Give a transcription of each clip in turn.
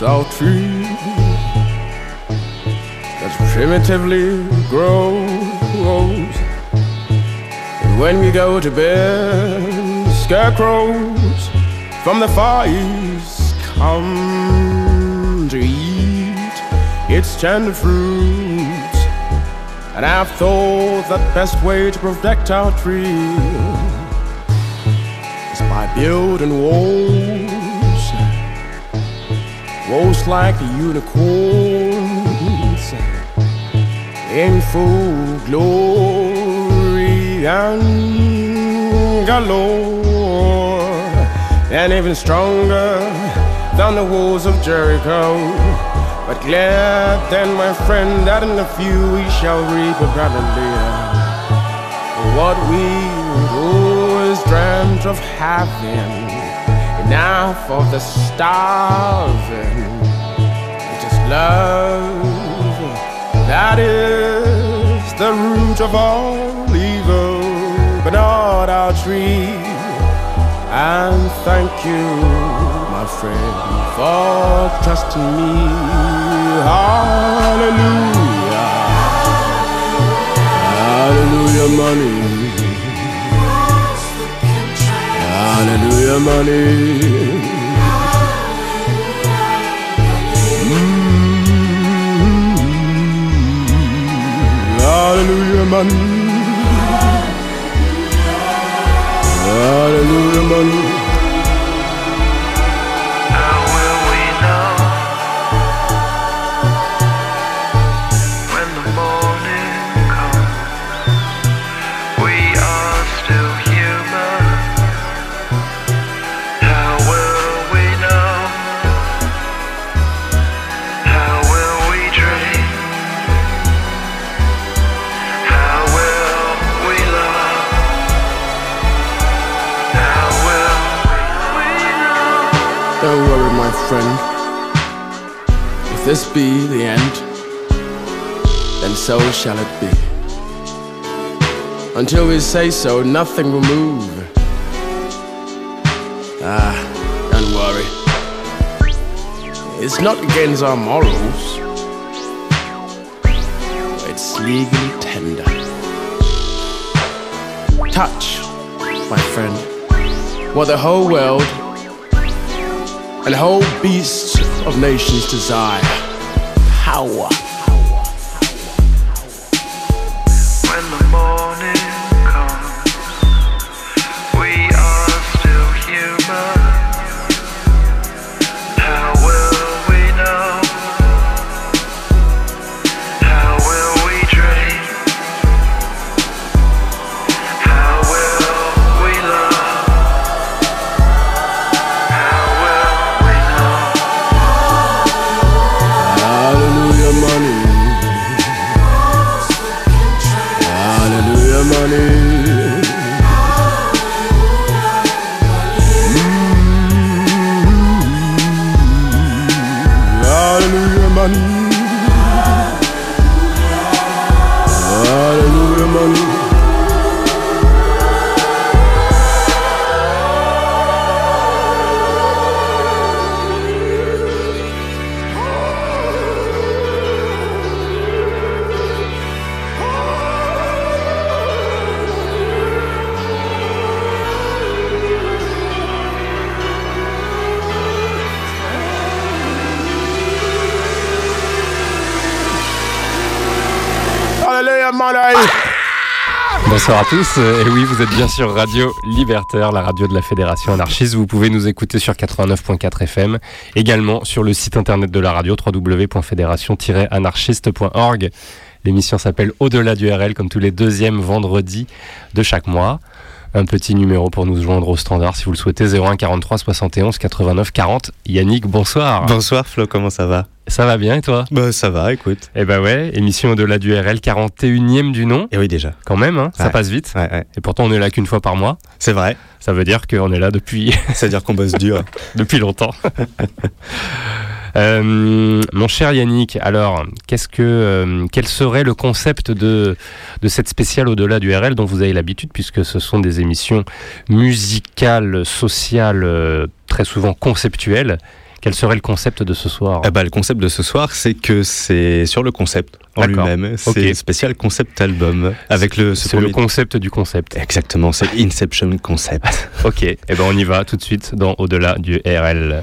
Tree that primitively grows. And when we go to bed, scarecrows from the far east come to eat its tender fruits. And I've thought that best way to protect our tree is by building walls Walls like unicorns in full glory and galore, and even stronger than the walls of Jericho. But glad then, my friend, that in a few we shall reap a Galilee. What we always dreamt of having enough for the starving. Just love that is the root of all evil, but not our tree. And thank you, my friend, for trusting me. Hallelujah. Hallelujah, money. Mm. Hallelujah, money. Hallelujah, money. Hallelujah, money. This be the end, then so shall it be. Until we say so, nothing will move. Ah, don't worry. It's not against our morals. It's legally tender. Touch, my friend, what the whole world and whole beasts of nations desire power. Bonsoir à tous. Et oui, vous êtes bien sur Radio Libertaire, la radio de la Fédération anarchiste. Vous pouvez nous écouter sur 89.4 FM, également sur le site internet de la radio www.fédération-anarchiste.org. L'émission s'appelle Au-delà du RL, comme tous les deuxièmes vendredis de chaque mois. Un petit numéro pour nous joindre au standard si vous le souhaitez 01 43 71 89 40. Yannick, bonsoir. Bonsoir Flo, comment ça va Ça va bien et toi? Bah ça va, écoute. Eh bah ouais, émission au-delà du RL, 41e du nom. Et oui déjà. Quand même, hein, ça passe vite. Ouais, ouais. Et pourtant on est là qu'une fois par mois. C'est vrai. Ça veut dire qu'on est là depuis, C'est-à-dire qu'on bosse dur. depuis longtemps. Euh, mon cher Yannick, alors, qu'est-ce que, euh, quel serait le concept de, de cette spéciale au-delà du RL dont vous avez l'habitude, puisque ce sont des émissions musicales, sociales, euh, très souvent conceptuelles? Quel serait le concept de ce soir? Eh bah, le concept de ce soir, c'est que c'est sur le concept en lui-même. C'est Ok. spécial concept album avec le. ce le concept du concept. Exactement, c'est Inception Concept. Ok, et ben on y va tout de suite dans Au-delà du RL.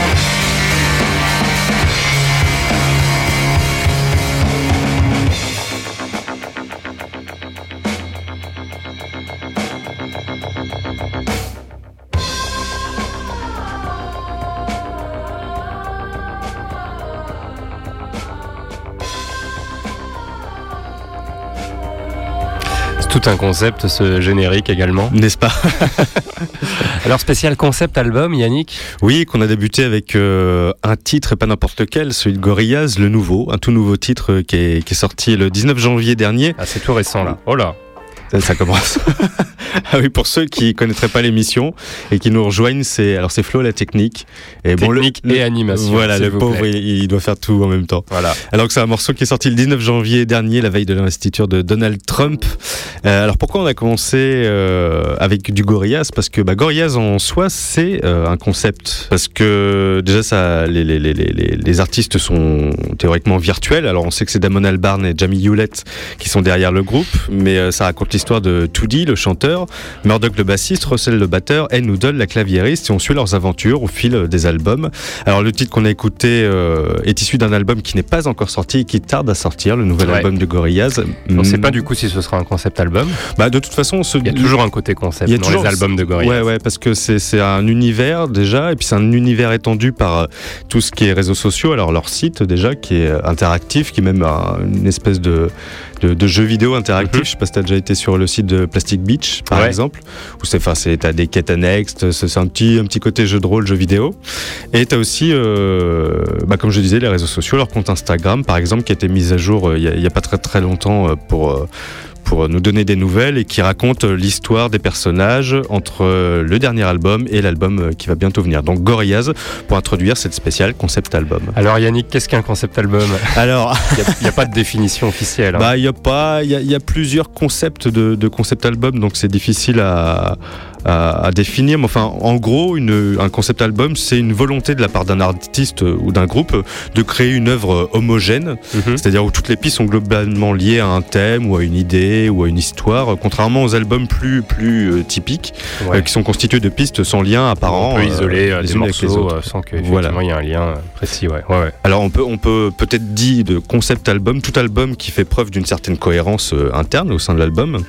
Tout un concept, ce générique également. N'est-ce pas Alors spécial concept album, Yannick? Oui, qu'on a débuté avec euh, un titre et pas n'importe lequel, celui de Gorillaz, le nouveau, un tout nouveau titre euh, qui est, qui est sorti le 19 janvier dernier. Ah c'est tout récent là. Oh là Ça, ça commence. ah oui, pour ceux qui connaîtraient pas l'émission et qui nous rejoignent, c'est alors c'est Flo la technique et Technique le, et animation, Voilà, le pauvre, il, il doit faire tout en même temps. Voilà. Alors que c'est un morceau qui est sorti le 19 janvier dernier, la veille de l'investiture de Donald Trump. Euh, alors pourquoi on a commencé euh, avec du Gorillaz? Parce que bah, Gorillaz en soi, c'est euh, un concept. Parce que déjà, ça, les, les, les, les, les artistes sont théoriquement virtuels. Alors on sait que c'est Damon Albarn et Jamie Hewlett qui sont derrière le groupe, mais euh, ça raconte l'histoire de 2D, le chanteur, Murdoch le bassiste, Russell le batteur et Noodle la claviériste. Et on suit leurs aventures au fil euh, des albums. Alors le titre qu'on a écouté euh, est issu d'un album qui n'est pas encore sorti et qui tarde à sortir, le nouvel Ouais. album de Gorillaz. On ne sait Mm. pas du coup si ce sera un concept album. Bah, de toute façon, ce... Il y a toujours un côté concept Il y a dans toujours- les albums de Gorillaz. Ouais, ouais, parce que c'est un univers déjà, et puis c'est un univers étendu par euh, tout ce qui est réseaux sociaux. Alors leur site déjà, qui est interactif, qui est même un- une espèce de, de, de jeu vidéo interactif. Mhm. Je sais pas si t'as déjà été sur le site de Plastic Beach, par Ouais. exemple, où c'est, enfin, c'est t'as des quêtes annexes, c'est un petit, un petit côté jeu de rôle, jeu vidéo. Et t'as aussi, euh, bah, comme je disais, les réseaux sociaux, leur compte Instagram, par exemple, qui a été mis à jour euh, il y a- il y, a pas très très longtemps euh, pour euh, pour nous donner des nouvelles et qui raconte l'histoire des personnages entre le dernier album et l'album qui va bientôt venir. Donc Gorillaz pour introduire cette spéciale concept album. Alors Yannick, qu'est-ce qu'un concept album? Alors, Il n'y a, pas de définition officielle. hein. bah il y a pas, il y, a- il y a plusieurs concepts de, de concept album, donc c'est difficile à, à, à définir. Mais enfin, en gros, une, un concept album, c'est une volonté de la part d'un artiste euh, ou d'un groupe euh, de créer une œuvre euh, homogène Mhm. C'est-à-dire où toutes les pistes sont globalement liées à un thème ou à une idée ou à une histoire, contrairement aux albums plus, plus euh, typiques, Ouais. euh, qui sont constitués de pistes sans lien apparent. on peut isoler les des les morceaux autres. euh, sans que Voilà. y ait un lien précis. Ouais. Ouais, ouais. Alors on peut, on peut peut-être dire de concept album, tout album qui fait preuve d'une certaine cohérence interne au sein de l'album.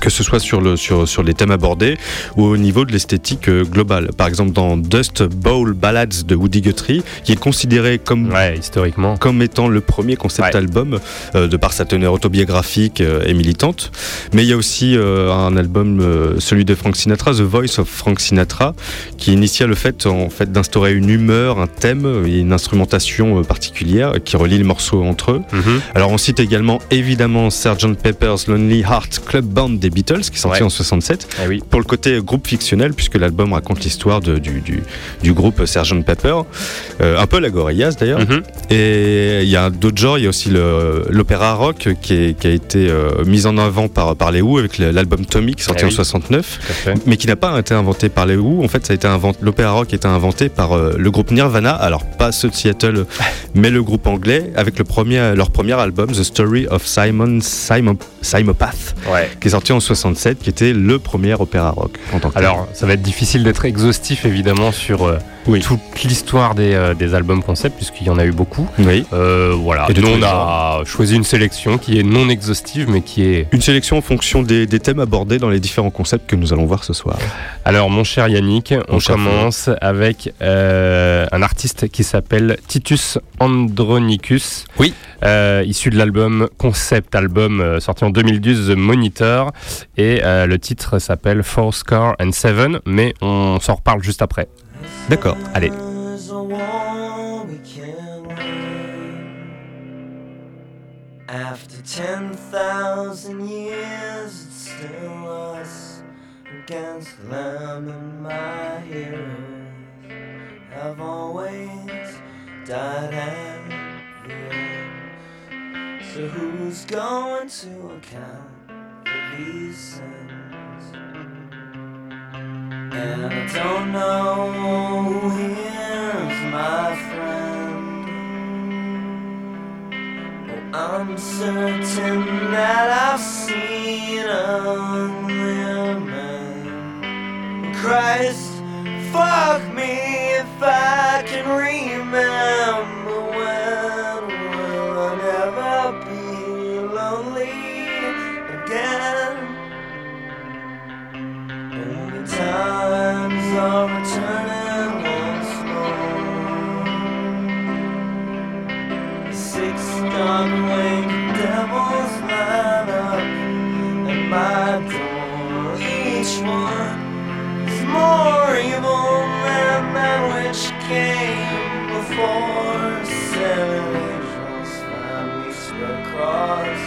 Que ce soit sur, le, sur, sur les thèmes abordés ou au niveau de l'esthétique euh, globale. Par exemple, dans Dust Bowl Ballads de Woody Guthrie, qui est considéré comme Ouais, historiquement. comme étant le premier concept Ouais. album euh, de par sa teneur autobiographique euh, et militante. Mais il y a aussi euh, un album, celui de Frank Sinatra, The Voice of Frank Sinatra, qui initia le fait, en fait d'instaurer une humeur, un thème et une instrumentation particulière qui relie les morceaux entre eux. Mhm. Alors on cite également évidemment Sgt Pepper's Lonely Heart Club Band Des Beatles, qui est sorti Ouais. en 67. Ah oui. Pour le côté groupe fictionnel, puisque l'album raconte l'histoire du, du, du groupe Sgt Pepper, euh, un peu la Gorillaz d'ailleurs. Mhm. Et il y a d'autres genres, il y a aussi l'opéra rock qui, est- qui a été euh, mis en avant par, par les Who avec l'album Tommy qui est sorti Ah en oui. 69, Tout à fait. mais qui n'a pas été inventé par les Who. En fait, ça a été inventé, l'opéra rock a été inventé par euh, le groupe Nirvana, alors pas ceux de Seattle, mais le groupe anglais avec le premier, leur premier album The Story of Simon Simon Simopath, Ouais. qui est sorti en 67, qui était le premier opéra rock en tant que. Alors, ça va être difficile d'être exhaustif évidemment sur euh, Oui. toute l'histoire des, euh, des albums concept, puisqu'il y en a eu beaucoup. oui. Euh, voilà. Et Nous, on a choisi une sélection qui est non exhaustive, mais qui est. Une sélection en fonction des, des thèmes abordés dans les différents concepts que nous allons voir ce soir. Alors, mon cher Yannick, on cher commence avec un artiste qui s'appelle Titus Andronicus. Oui. Euh, issu de l'album concept album euh, sorti en 2012 The Monitor et euh, le titre s'appelle Four Score and Seven mais on s'en reparle juste après. D'accord. Allez. After 10,000 years, still us against my heroes have always died. So, who's going to account for these sins? And I don't know who here's my friend. Oh, I'm certain that I've seen ugly men. Christ, fuck me if I can remember are returning once more. Six dark-winged devils line up at my door. Each one is more evil than that which came before. Seven angels find me across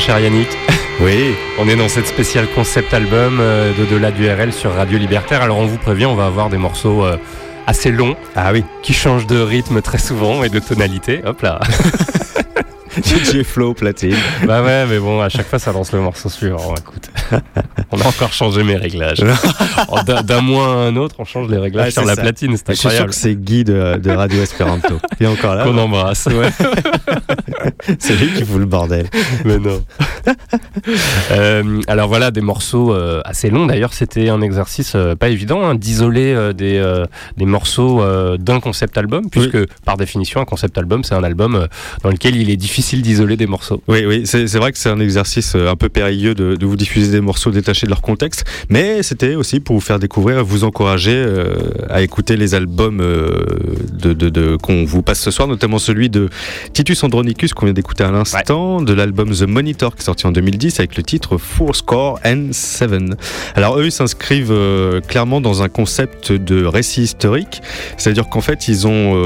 mon cher Yannick. Oui. On est dans cette spéciale concept album euh, d'au-delà du RL sur Radio Libertaire. Alors on vous prévient, on va avoir des morceaux euh, assez longs Ah oui. qui changent de rythme très souvent et de tonalité. Hop là. DJ Flow platine. bah ouais, mais bon, à chaque fois ça lance le morceau suivant. Écoute, a encore changé mes réglages. D'un mois à un autre, on change les réglages Ouais, sur la ça. platine, c'est Je suis sûr incroyable. que c'est Guy de, de Radio Esperanto. Il est encore là. Qu'on embrasse. C'est lui qui fout le bordel. Mais non. Euh, alors voilà, des morceaux euh, assez longs. D'ailleurs, c'était un exercice euh, pas évident hein, d'isoler des, des morceaux d'un concept album, puisque par définition, un concept album, c'est un album dans lequel il est difficile d'isoler des morceaux. Oui, oui, c'est vrai que c'est un exercice un peu périlleux de, de vous diffuser des morceaux détachés de leur contexte, mais c'était aussi pour vous faire découvrir, vous encourager euh, à écouter les albums euh, de, de, de- qu'on vous passe ce soir, notamment celui de Titus Andronicus qu'on vient d'écouter à l'instant, de l'album The Monitor qui est sorti en 2010 avec le titre Four Score and Seven. Alors eux, ils s'inscrivent euh, clairement dans un concept de récit historique, c'est-à-dire qu'en fait, ils ont,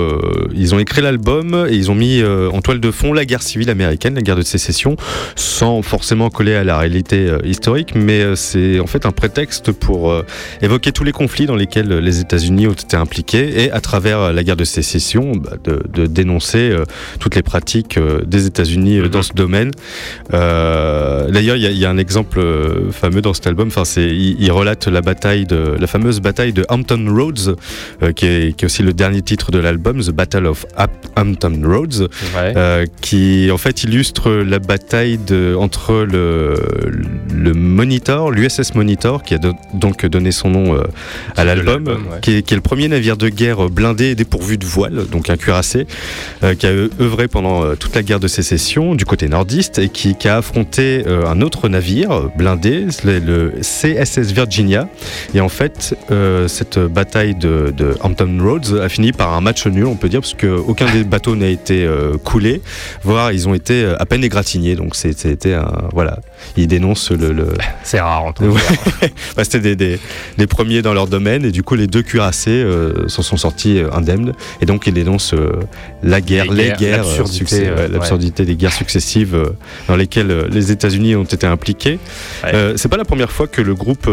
ils ont écrit l'album et ils ont mis en toile de fond la guerre civile américaine, la guerre de sécession, sans forcément coller à la réalité historique, mais c'est en fait un prétexte pour euh, évoquer tous les conflits dans lesquels les États-Unis ont été impliqués et à travers euh, la guerre de sécession, bah, de, de dénoncer euh, toutes les pratiques des États-Unis dans ce domaine. D'ailleurs, il y, a- il y a un exemple fameux dans cet album. Enfin, c'est il, il relate la bataille de la fameuse bataille de Hampton Roads, qui, est, qui est aussi le dernier titre de l'album, The Battle of Hampton Roads. Ouais. Qui en fait illustre la bataille de, entre le, le Monitor, l'USS Monitor, qui a do- donc donné son nom euh, à l'album, ouais. qui, est, qui est le premier navire de guerre blindé et dépourvu de voile, donc un cuirassé, euh, qui a œuvré pendant euh, toute la guerre de sécession du côté nordiste et qui, qui a affronté euh, un autre navire euh, blindé, le, le CSS Virginia. Et en fait, euh, cette bataille de, de Hampton Roads a fini par un match nul, on peut dire, parce qu'aucun des bateaux n'a été euh, coulé, voire ils ont été euh, à peine égratignés. Donc c'était un. Voilà. Ils dénoncent le. le- C'est rare en tout cas. Bah, C'était des, des, premiers dans leur domaine, et du coup, les deux cuirassés euh, s'en sont sortis euh, indemnes. Et donc, ils dénoncent euh, la guerre, Les les, guerres, l'absurdité, ouais, des guerres successives dans lesquelles les États-Unis ont été impliqués. Ouais. C'est pas la première fois que le groupe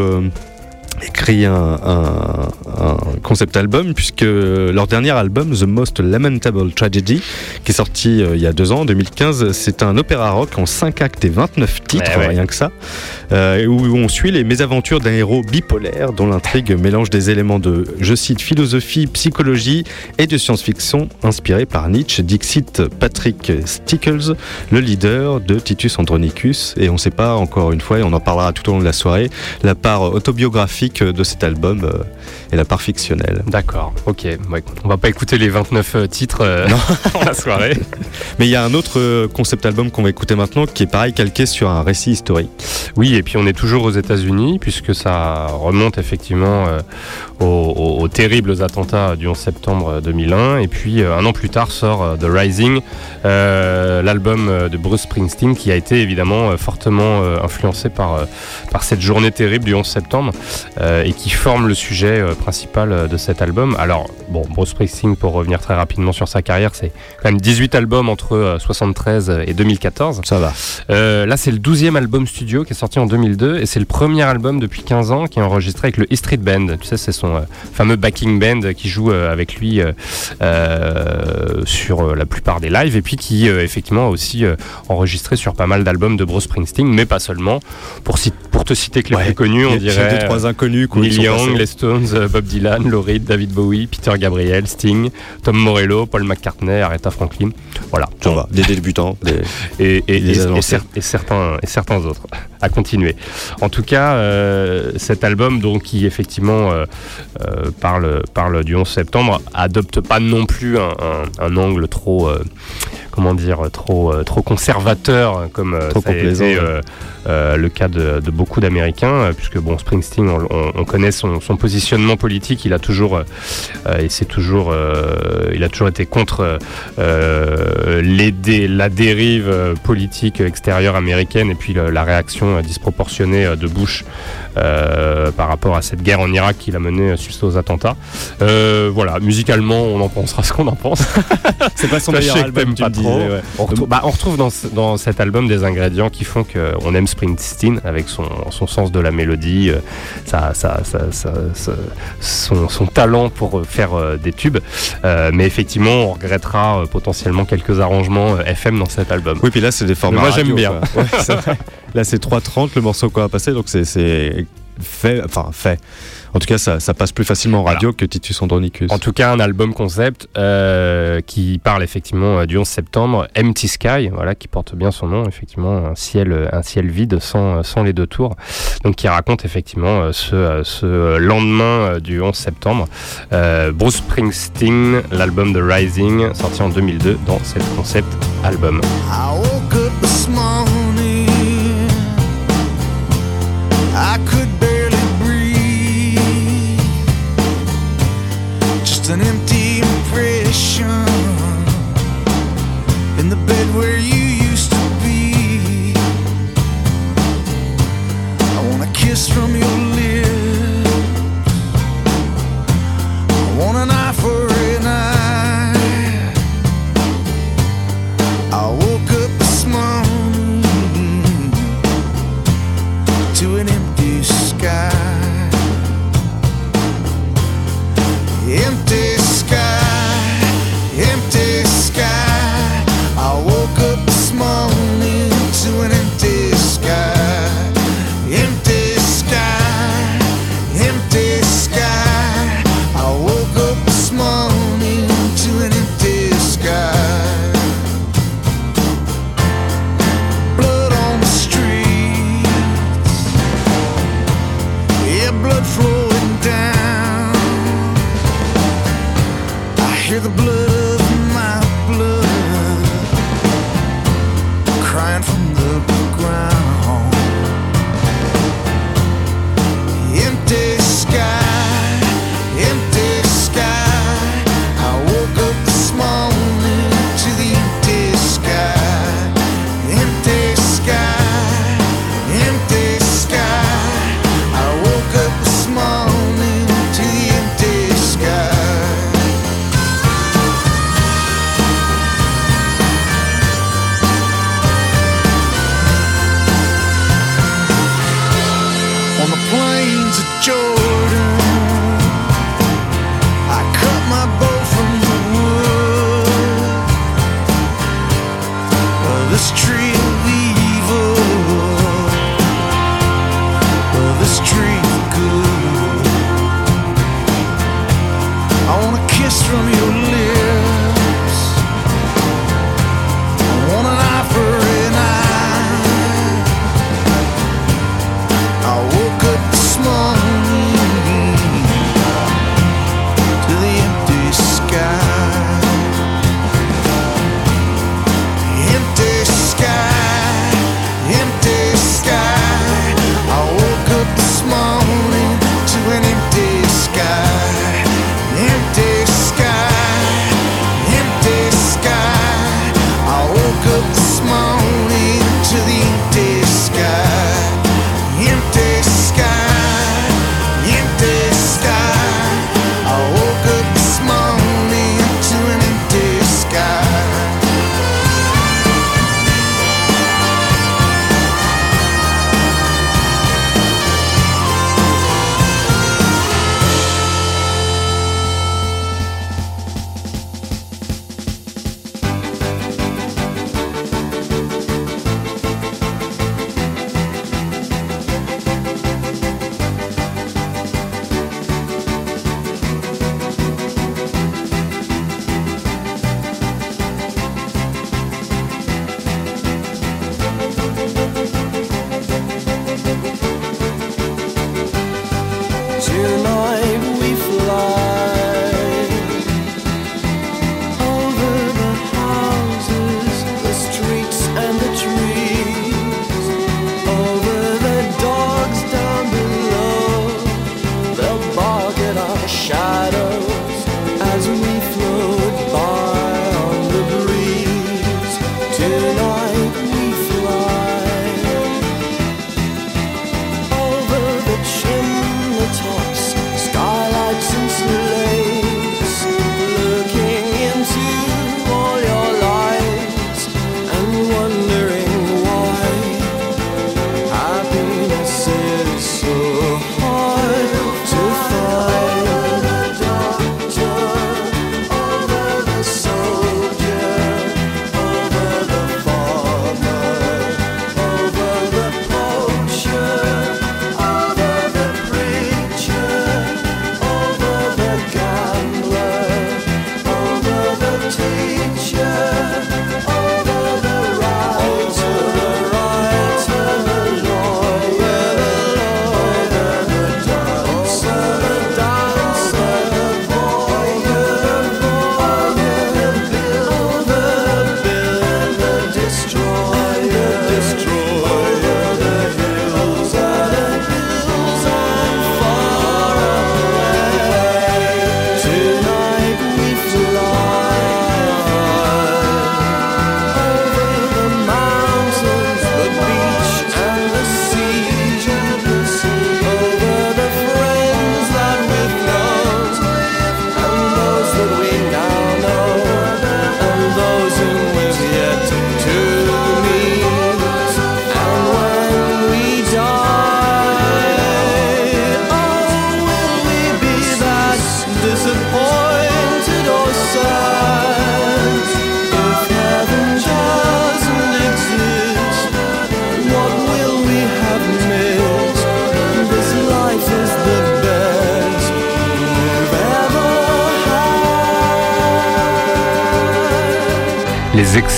écrit un, un- un concept album puisque leur dernier album The Most Lamentable Tragedy qui est sorti euh, il y a deux ans en 2015 c'est un opéra rock en 5 actes et 29 titres Ouais, ouais. rien que ça euh, où on suit les mésaventures d'un héros bipolaire dont l'intrigue mélange des éléments de je cite philosophie psychologie et de science-fiction inspiré par Nietzsche dixit Patrick Stickles le leader de Titus Andronicus et on ne sait pas encore une fois et on en parlera tout au long de la soirée la part autobiographique de cet album euh, et la part fictionnelle. D'accord, ok. Ouais. On va pas écouter les 29 euh, titres euh, dans la soirée. Mais il y a un autre euh, concept album qu'on va écouter maintenant qui est pareil calqué sur un récit historique. Oui, et puis on est toujours aux États-Unis, puisque ça remonte effectivement euh, aux, aux- aux terribles attentats du 11 septembre 2001. Et puis euh, un an plus tard sort euh, The Rising, euh, l'album euh, de Bruce Springsteen, qui a été évidemment euh, fortement euh, influencé par, euh, par cette journée terrible du 11 septembre, euh, euh, et qui forme le sujet euh, principal euh, de cet album. Alors, bon, Bruce Springsteen, pour revenir très rapidement sur sa carrière, c'est quand même 18 albums entre 73 et 2014. Ça va. Euh, là, c'est le 12e album studio qui est sorti en 2002 et c'est le premier album depuis 15 ans qui est enregistré avec le E Street Band. Tu sais, c'est son euh, fameux backing band qui joue euh, avec lui sur la plupart des lives et puis qui, effectivement, a aussi enregistré sur pas mal d'albums de Bruce Springsteen, mais pas seulement. Pour, pour te citer que les plus connus, on dirait. 2, 3, connus Young, les Stones, euh, Bob Dylan, Lou Reed, David Bowie, Peter Gabriel, Sting, Tom Morello, Paul McCartney, Aretha Franklin. Voilà. Des débutants, et, et, certains autres à continuer. En tout cas, euh, cet album, donc qui effectivement euh, parle du 11 septembre, adopte pas non plus un angle trop comment dire, trop, euh, trop conservateur, comme euh, Trop ça a été euh, euh, le cas de, de beaucoup d'Américains, euh, puisque bon, Springsteen, on, on- on connaît son, son positionnement politique, il a toujours, euh, euh, et c'est toujours, euh, il a toujours été contre euh, les dé- la dérive euh, politique extérieure américaine et puis la réaction euh, disproportionnée euh, de Bush euh, par rapport à cette guerre en Irak qu'il a menée euh, suite aux attentats. Euh, voilà, musicalement, on en pensera ce qu'on en pense. C'est pas son meilleur album, tu pas trop. disais, ouais. On retrouve, bah, on retrouve dans, ce- dans cet album des ingrédients qui font qu'on aime Springsteen avec son, son sens de la mélodie, euh, sa- sa- sa- sa- sa- son, son talent pour euh, faire euh, des tubes. Euh, mais effectivement, on regrettera euh, potentiellement quelques arrangements euh, FM dans cet album. Oui, puis là, c'est des formats. Mais moi, j'aime bien. Ouais, là, c'est 3.30 le morceau qu'on va passer, donc c'est- c'est fait. Enfin, fait. En tout cas, ça, ça passe plus facilement en radio que Titus Andronicus. En tout cas, un album concept euh, qui parle effectivement euh, du 11 septembre, Empty Sky, voilà, qui porte bien son nom, effectivement, un ciel, un ciel vide sans, sans les deux tours. Donc, qui raconte effectivement euh, ce, ce lendemain du 11 septembre. Euh, Bruce Springsteen, l'album The Rising, sorti en 2002 dans cet concept album. I woke up this morning. I could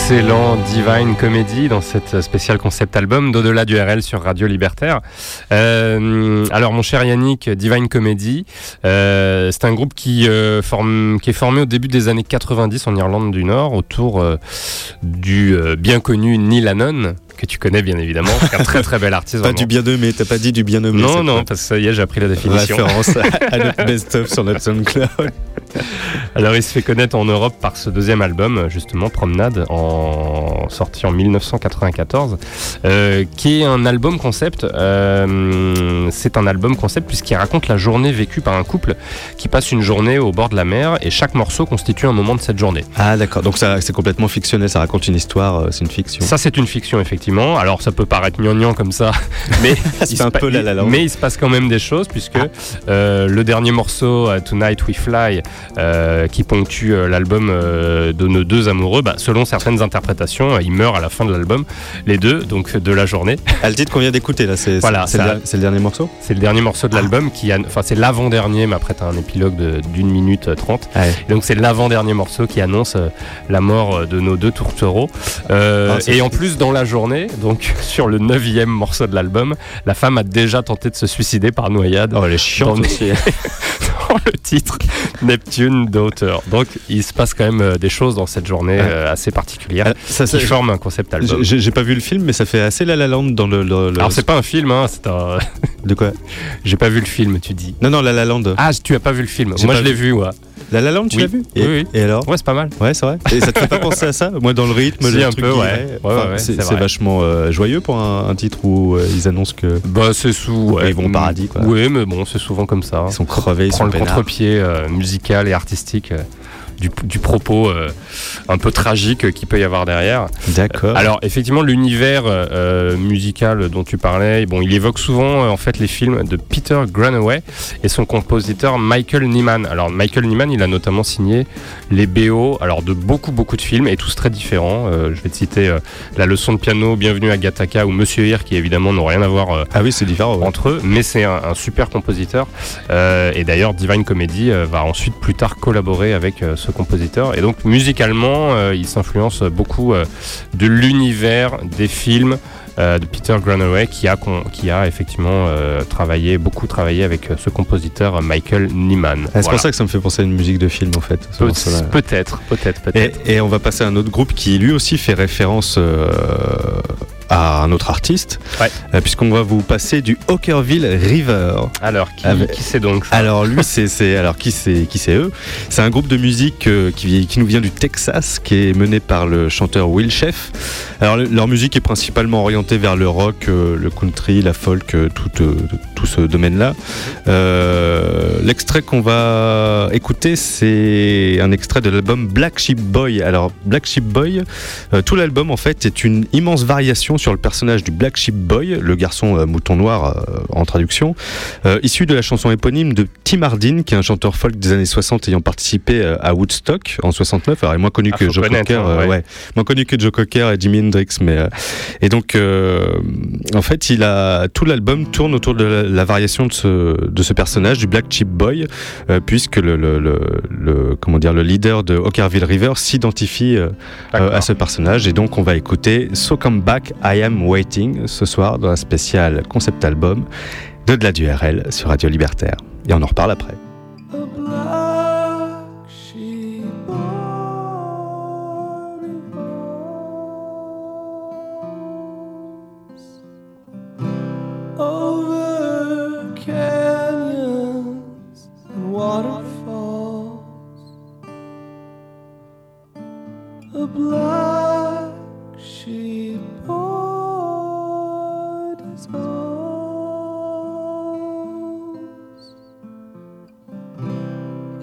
excellent Divine Comedy dans cette spéciale concept album d'au-delà du RL sur Radio Libertaire. Euh, alors mon cher Yannick, Divine Comedy, euh, c'est un groupe qui, euh, forme, qui est formé au début des années 90 en Irlande du Nord autour du bien connu Neil Hannon. que tu connais bien évidemment, un très très bel artiste. Pas vraiment. du bien nommé, t'as pas dit du bien nommé. Non, non, parce que ça y est, j'ai appris la définition. Référence à notre best-of sur notre SoundCloud. Alors, il se fait connaître en Europe par ce deuxième album, justement, Promenade, en... sorti en 1994, euh, qui est un album concept. euh, c'est un album concept puisqu'il raconte la journée vécue par un couple qui passe une journée au bord de la mer et chaque morceau constitue un moment de cette journée. Ah d'accord, donc ça c'est complètement fictionnel, ça raconte une histoire, euh, c'est une fiction. Ça, c'est une fiction, effectivement. Alors, ça peut paraître gnangnan comme ça, mais, il se un peu La mais il se passe quand même des choses, puisque euh, le dernier morceau, Tonight We Fly, qui ponctue l'album de nos deux amoureux, bah, selon certaines interprétations, ils meurent à la fin de l'album, les deux, donc de la journée. Ah, le titre qu'on vient d'écouter là, c'est Voilà, c'est le, dernier morceau? C'est le dernier morceau de l'album, qui enfin, c'est l'avant-dernier, mais après, t'as un épilogue d'une minute euh, trente. Ouais. Donc c'est l'avant-dernier morceau qui annonce euh, la mort euh, de nos deux tourtereaux. Euh, Ah, et en plus dans la journée, donc sur le neuvième morceau de l'album, la femme a déjà tenté de se suicider par noyade. Oh, elle est chiante Dans- aussi. dans le titre Neptune d'auteur. Donc il se passe quand même des choses dans cette journée Ouais. assez particulière Ah, ça, ça- forment un concept album. j'ai pas vu le film, mais ça fait assez La La Land dans le. le- le- Alors c'est pas un film, hein, c'est un... De quoi j'ai pas vu le film, tu dis. Non, non, La La Land. Ah, tu as pas vu le film Moi je l'ai vu, ouais. La La Land, tu Oui. l'as vu et, Oui, oui. et alors Ouais, c'est pas mal. Ouais, c'est vrai. Et ça te fait pas penser à ça Moi, dans le rythme, Si, le un truc peu, ouais. Ouais, enfin, ouais, c'est vachement euh, joyeux pour un, un titre où euh, ils annoncent que Bah c'est sous. Ouais. Ils vont au paradis, quoi. Oui, mais bon, c'est souvent comme ça. ils sont crevés, ils sont le contre-pied euh, musical et artistique du, du propos euh, un peu tragique qu'il peut y avoir derrière. D'accord. Alors effectivement l'univers euh, musical dont tu parlais, bon il évoque souvent euh, en fait les films de Peter Greenaway et son compositeur Michael Nyman. Alors Michael Nyman il a notamment signé les BO alors de beaucoup beaucoup de films et tous très différents. Euh, je vais te citer euh, La leçon de piano, Bienvenue à Gattaca ou Monsieur Hir qui évidemment n'ont rien à voir euh, Ah oui, c'est différent. ouais. entre eux, mais c'est un, un super compositeur. Euh, et d'ailleurs, Divine Comedy euh, va ensuite plus tard collaborer avec euh, ce compositeur. Et donc, musicalement, euh, il s'influence beaucoup euh, de l'univers des films euh, de Peter Greenaway, qui a, con- qui a effectivement euh, travaillé, beaucoup travaillé avec ce compositeur Michael Nyman. Ah, c'est Voilà. pour ça que ça me fait penser à une musique de film en fait. ce Peut- morceau-là. Peut-être, peut-être, Et, peut-être. et on va passer à un autre groupe qui lui aussi fait référence euh, à un autre artiste, Ouais. Euh, puisqu'on va vous passer du Hawkerville River. Alors, qui, Avec- qui c'est donc ça Alors lui, c'est alors qui c'est qui c'est eux? C'est un groupe de musique euh, qui, qui nous vient du Texas, qui est mené par le chanteur Will Sheff. Alors le- leur musique est principalement orientée vers le rock, euh, le country, la folk, tout, tout ce domaine-là. L'extrait qu'on va écouter, c'est un extrait de l'album Black Sheep Boy. Alors Black Sheep Boy, tout l'album en fait est une immense variation sur le personnage du Black Sheep Boy, le garçon euh, mouton noir euh, en traduction, euh, issu de la chanson éponyme de Tim Hardin, qui est un chanteur folk des années 60 ayant participé à Woodstock en 69. Alors, il est moins connu Ah, que Joe Cocker, hein, ouais. ouais. moins connu que Joe Cocker et Jimi Hendrix, mais et donc en fait, il a tout l'album tourne autour de la, la variation de ce de ce personnage du Black Sheep Boy, puisque le, le, le, le- comment dire le leader de Hawkerville River s'identifie à ce personnage. Et donc, on va écouter So Come Back, I Am Waiting ce soir dans la spéciale concept album de De la DURL sur Radio Libertaire. Et on en reparle après.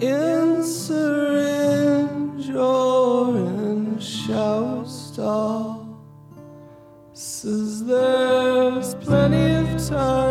In syringe or in shower stall. Says there's plenty of time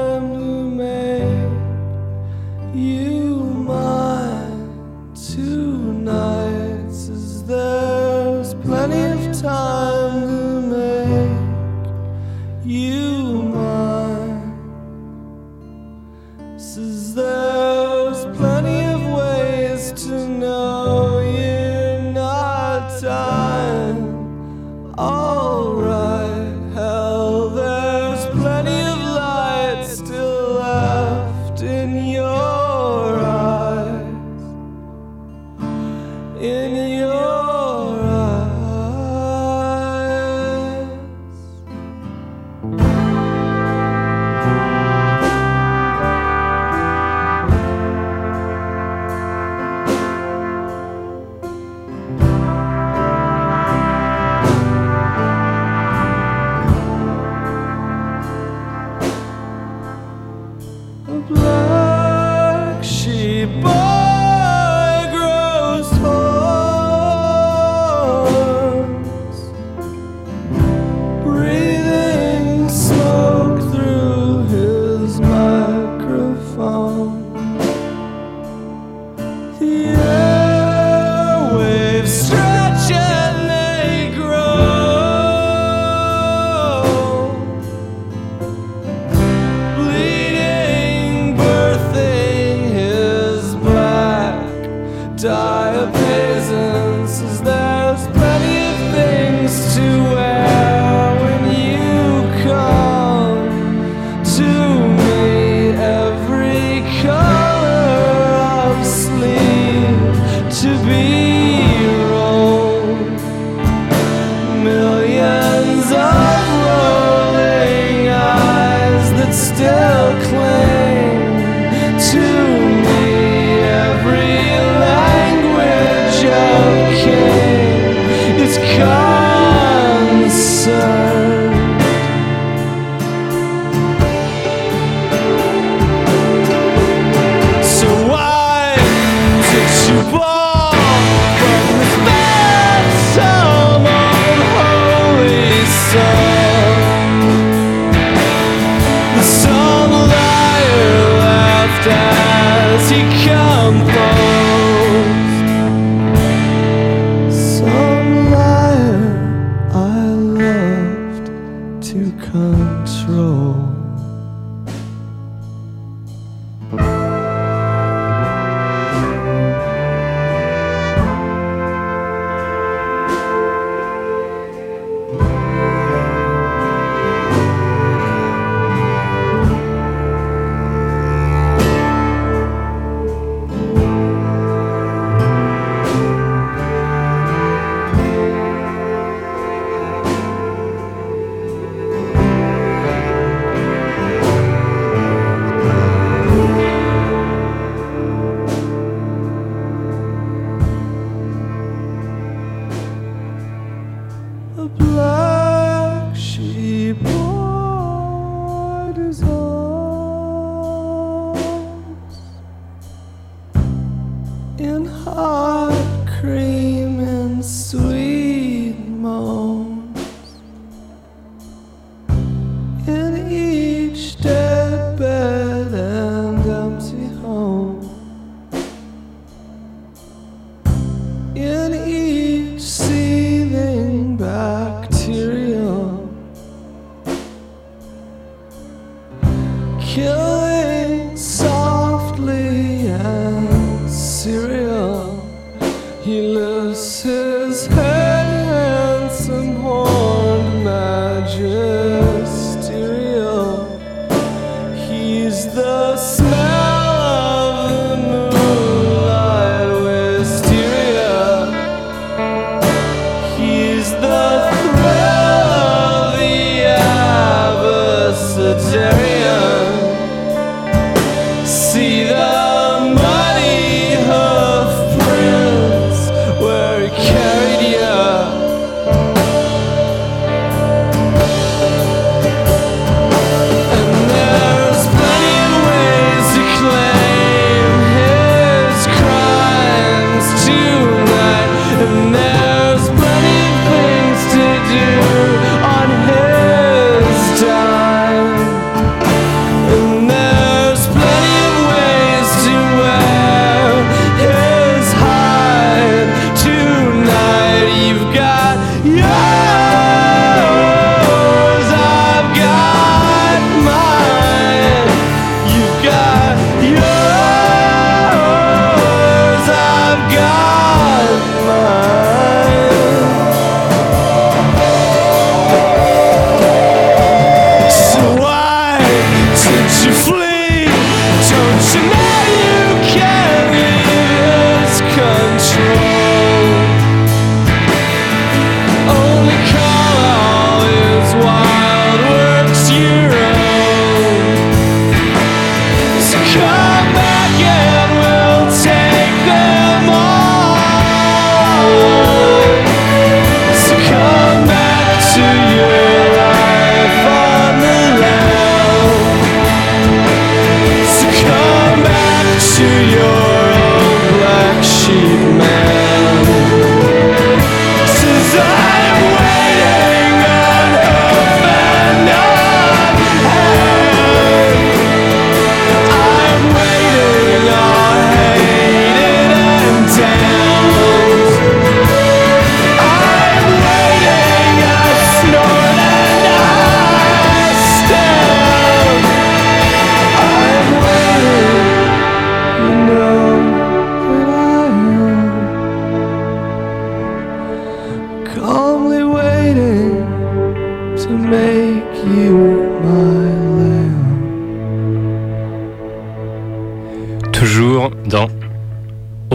never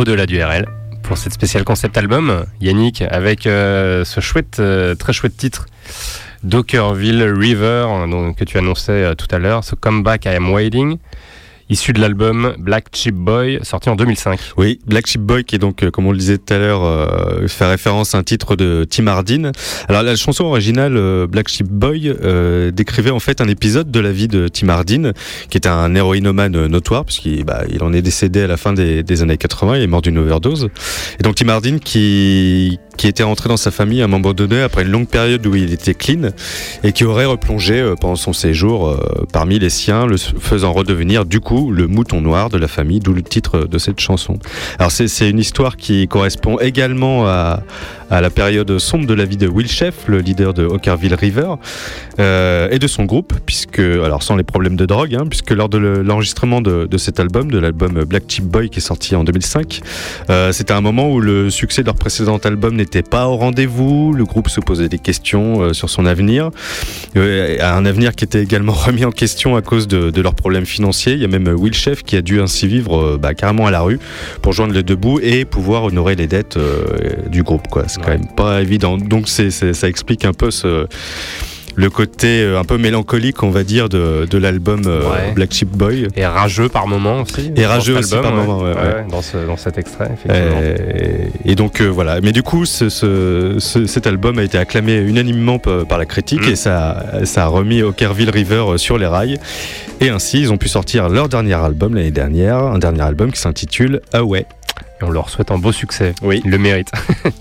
au-delà du RL pour cette spéciale concept album. Yannick avec euh, ce chouette, euh, très chouette titre. Dockerville River, hein, que tu annonçais euh, tout à l'heure, ce comeback I am waiting issu de l'album Black Chip Boy, sorti en 2005. Oui, Black Sheep Boy, qui est donc, euh, comme on le disait tout à l'heure, euh, fait référence à un titre de Tim Hardin. Alors la chanson originale, euh, Black Sheep Boy, euh, décrivait en fait un épisode de la vie de Tim Hardin, qui est un héroïnomane notoire, puisqu'il bah, il en est décédé à la fin des, des années 80, il est mort d'une overdose. Et donc Tim Hardin qui, qui était rentré dans sa famille à un moment donné après une longue période où il était clean et qui aurait replongé euh, pendant son séjour euh, parmi les siens, le faisant redevenir du coup le mouton noir de la famille, d'où le titre de cette chanson. Alors c'est c'est une histoire qui correspond également à, à la période sombre de la vie de Will Sheff, le leader de Hawkerville River, euh, et de son groupe, puisque, alors sans les problèmes de drogue, hein, puisque lors de le- l'enregistrement de, de cet album, de l'album Black Chip Boy qui est sorti en 2005, euh, c'était un moment où le succès de leur précédent album n'était pas au rendez-vous, le groupe se posait des questions euh, sur son avenir, euh, un avenir qui était également remis en question à cause de, de leurs problèmes financiers. Il y a même Will Sheff qui a dû ainsi vivre euh, bah, carrément à la rue pour joindre les deux bouts et pouvoir honorer les dettes euh, du groupe. quoi. Quand Ouais. même pas évident. Donc c'est, ça explique un peu ce, le côté euh, un peu mélancolique, on va dire, de, de l'album euh, Ouais. Black Sheep Boy. Et rageux par moment aussi. Et rageux aussi par moment, ouais, ouais. dans, ce- dans cet extrait, effectivement. Et donc euh, voilà. Mais du coup, ce, ce- ce- cet album a été acclamé unanimement par la critique Mm. et ça, ça a remis Hawkerville River sur les rails. Et ainsi, ils ont pu sortir leur dernier album l'année dernière, un dernier album qui s'intitule Away. On leur souhaite un beau succès. Oui. Ils le méritent.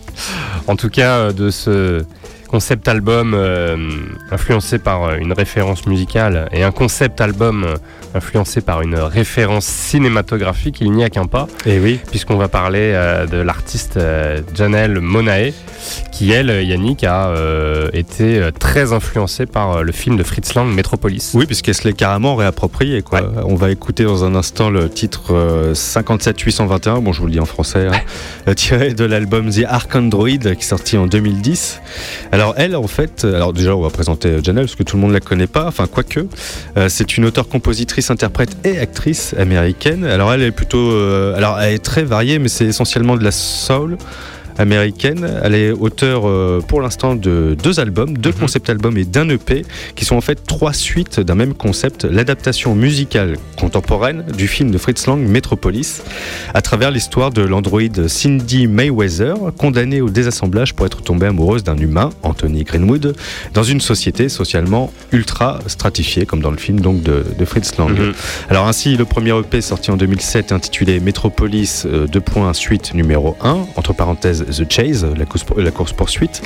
en tout cas, euh, de ce concept album euh, influencé par euh, une référence musicale et un concept album euh, influencé par une référence cinématographique, il n'y a qu'un pas, Et oui. puisqu'on va parler euh, de l'artiste euh, Janelle Monae, qui elle, Yannick, a été très influencée par le film de Fritz Lang, Metropolis. Oui, puisqu'elle se l'est carrément réappropriée. Quoi. Ouais. On va écouter dans un instant le titre euh, 57821, bon je vous le dis en français, hein, tiré de l'album The Ark Android qui est sorti en 2010. Alors elle, en fait, euh, alors déjà on va présenter Janelle parce que tout le monde la connaît pas, enfin quoique, euh, c'est une auteure, compositrice, interprète et actrice américaine. Alors elle est plutôt, euh, alors elle est très variée, mais c'est essentiellement de la soul américaine. Elle est auteure euh, pour l'instant de deux albums, deux Mhm. concept albums et d'un EP qui sont en fait trois suites d'un même concept, l'adaptation musicale contemporaine du film de Fritz Lang Metropolis, à travers l'histoire de l'androïde Cindy Mayweather, condamnée au désassemblage pour être tombée amoureuse d'un humain, Anthony Greenwood, dans une société socialement ultra stratifiée, comme dans le film donc de, de Fritz Lang. Mhm. Alors ainsi, le premier EP sorti en 2007 intitulé Metropolis euh, 2. suite numéro 1, entre parenthèses The Chase, la course, la course poursuite,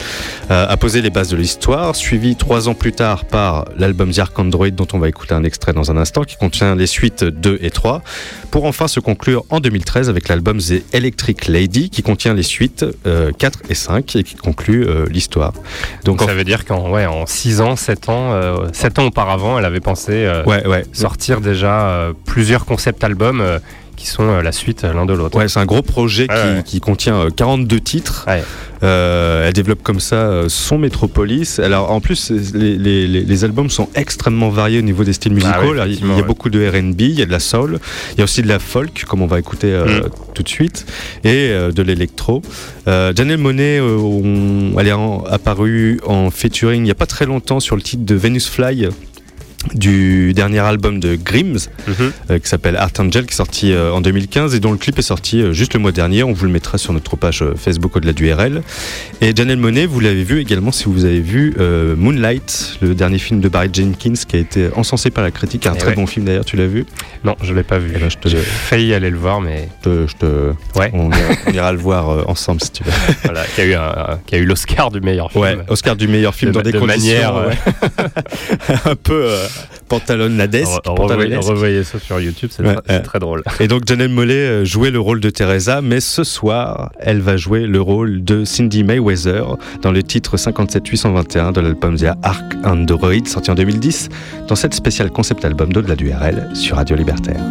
euh, a posé les bases de l'histoire, suivi trois ans plus tard par l'album The Ark Android dont on va écouter un extrait dans un instant, qui contient les suites 2 et 3, pour enfin se conclure en 2013 avec l'album The Electric Lady qui contient les suites euh, 4 et 5 et qui conclut euh, l'histoire. Donc Donc en ça veut dire qu'en ouais, en 6 ans, 7 ans, euh, 7 ans auparavant, elle avait pensé euh, Ouais, ouais. sortir déjà euh, plusieurs concept albums euh, qui sont euh, la suite euh, l'un de l'autre. Ouais, c'est un gros projet qui, Ouais, ouais. qui contient euh, 42 titres. Ouais. Euh, elle développe comme ça son Métropolis. Alors en plus, les, les- les- les albums sont extrêmement variés au niveau des styles musicaux. Ah oui, Alors, il y a beaucoup de R&B, il y a de la soul, il y a aussi de la folk, comme on va écouter euh, Mm. tout de suite, et euh, de l'électro. Janelle Monet, on- elle est en- apparue en featuring il n'y a pas très longtemps sur le titre de Venus Fly du dernier album de Grims Mhm. euh, qui s'appelle Art Angel, qui est sorti euh, en 2015 et dont le clip est sorti euh, juste le mois dernier. On vous le mettra sur notre page Facebook au-delà du RL. Et Janelle Monet, vous l'avez vu également si vous avez vu Moonlight, le dernier film de Barry Jenkins qui a été encensé par la critique. Un Eh très ouais. bon film d'ailleurs, tu l'as vu? Non, je l'ai pas vu. Eh ben, je te- J'ai failli aller le voir, mais je te, Ouais. on, ira, on ira le voir ensemble si tu veux. voilà, qui a eu, un- qui a eu l'Oscar du meilleur film. Ouais, Oscar du meilleur film De- dans des de conditions manière, ouais. un peu pantalonnadesque. Re- revoyez, revoyez ça sur YouTube, c'est Ouais, très, drôle. Et donc Janelle Mollet euh, jouait le rôle de Teresa, mais ce soir, elle va jouer le rôle de Cindy Mayweather dans le titre 57821 de l'album The Ark Android sorti en 2010 dans cette spéciale concept album d'au-delà du RL sur Radio Libertaire.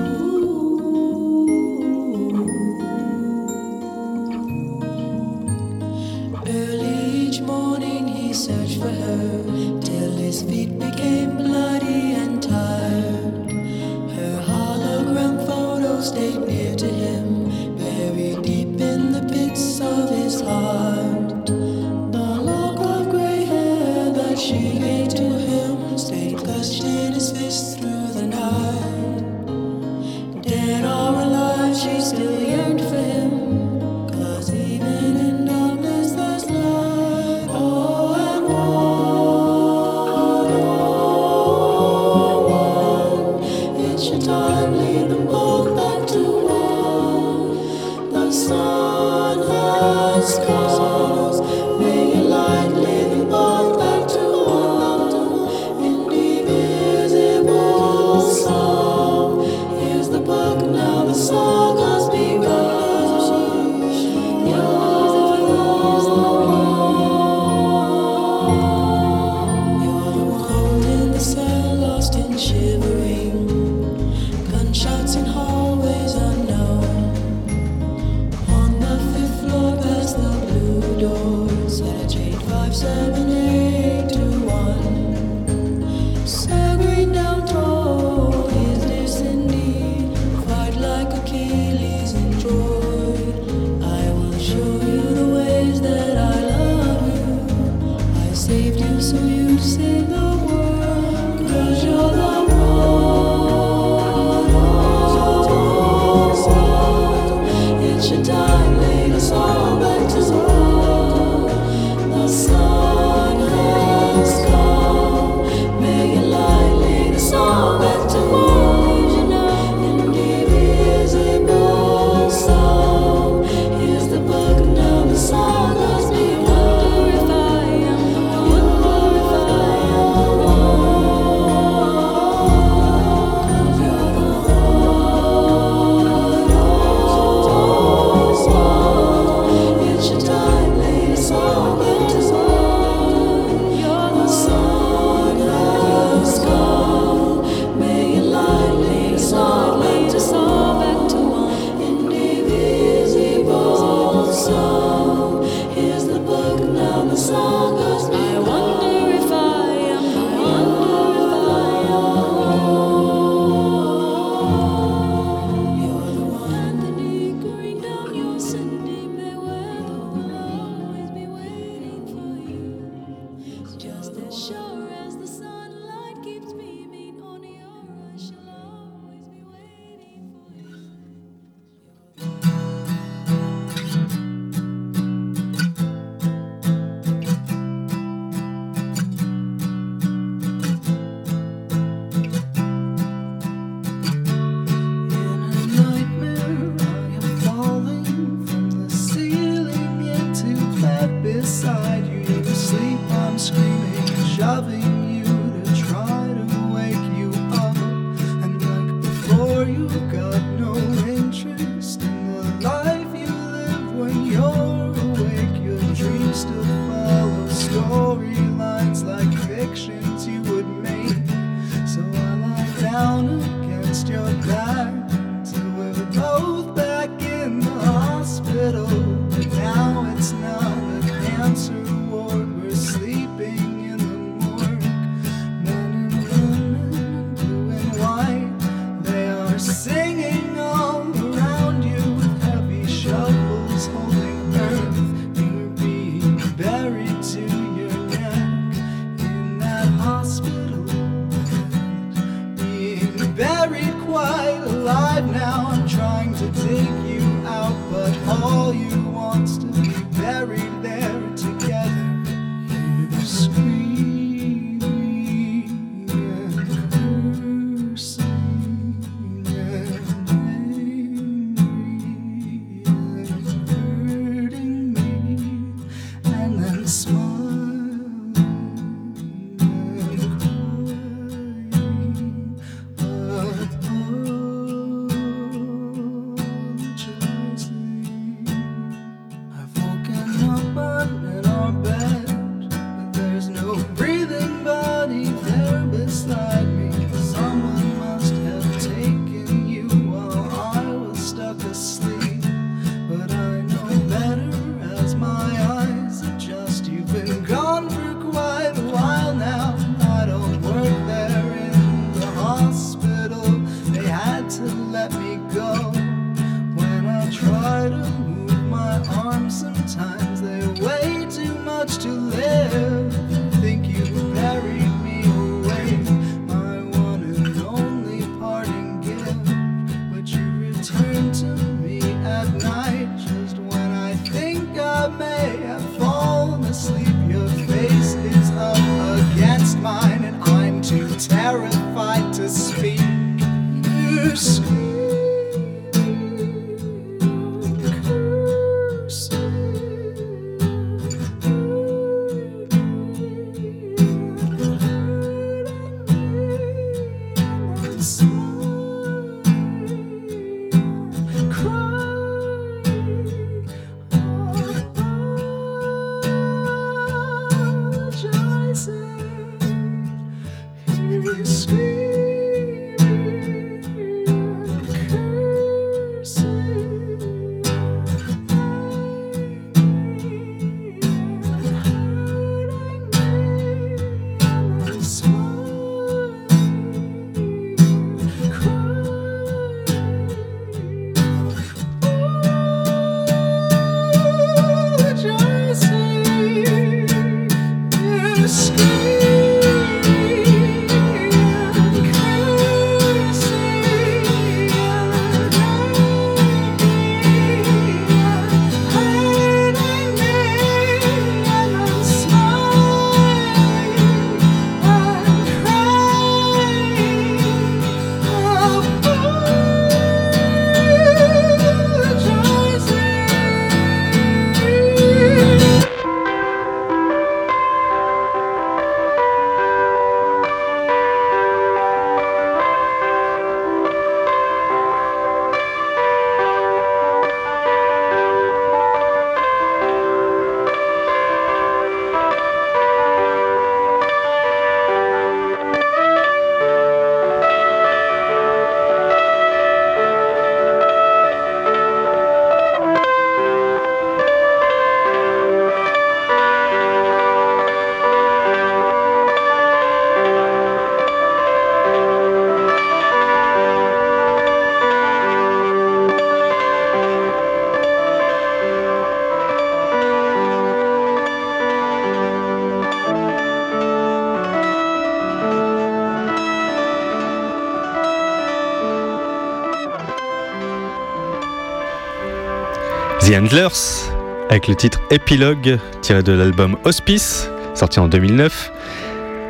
The Handlers, avec le titre Epilogue, tiré de l'album Hospice, sorti en 2009.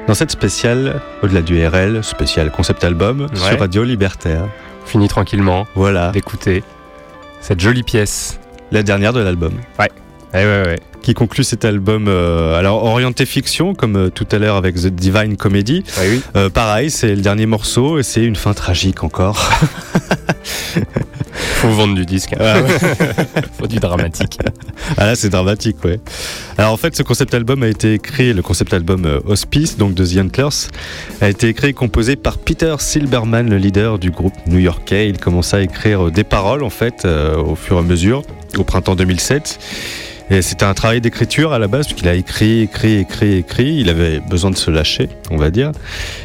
Dans cette spéciale, au-delà du RL, spécial concept album, Ouais. sur Radio Libertaire. Fini tranquillement Voilà, d'écouter cette jolie pièce. la dernière de l'album. Ouais, ouais, ouais. Qui conclut cet album, euh, alors orienté fiction, comme euh, tout à l'heure avec The Divine Comedy. Oui. Euh, pareil, c'est le dernier morceau et c'est une fin tragique encore. Faut vendre du disque. hein. Ah ouais. Faut du dramatique. Ah là, c'est dramatique, ouais. Alors en fait, ce concept album a été écrit, le concept album euh, Hospice, donc de The Antlers, a été écrit et composé par Peter Silberman, le leader du groupe new-yorkais. Il commença à écrire des paroles, en fait, euh, au fur et à mesure, au printemps 2007. Et c'était un travail d'écriture à la base, puisqu'il a écrit, écrit, écrit, écrit. Il avait besoin de se lâcher, on va dire.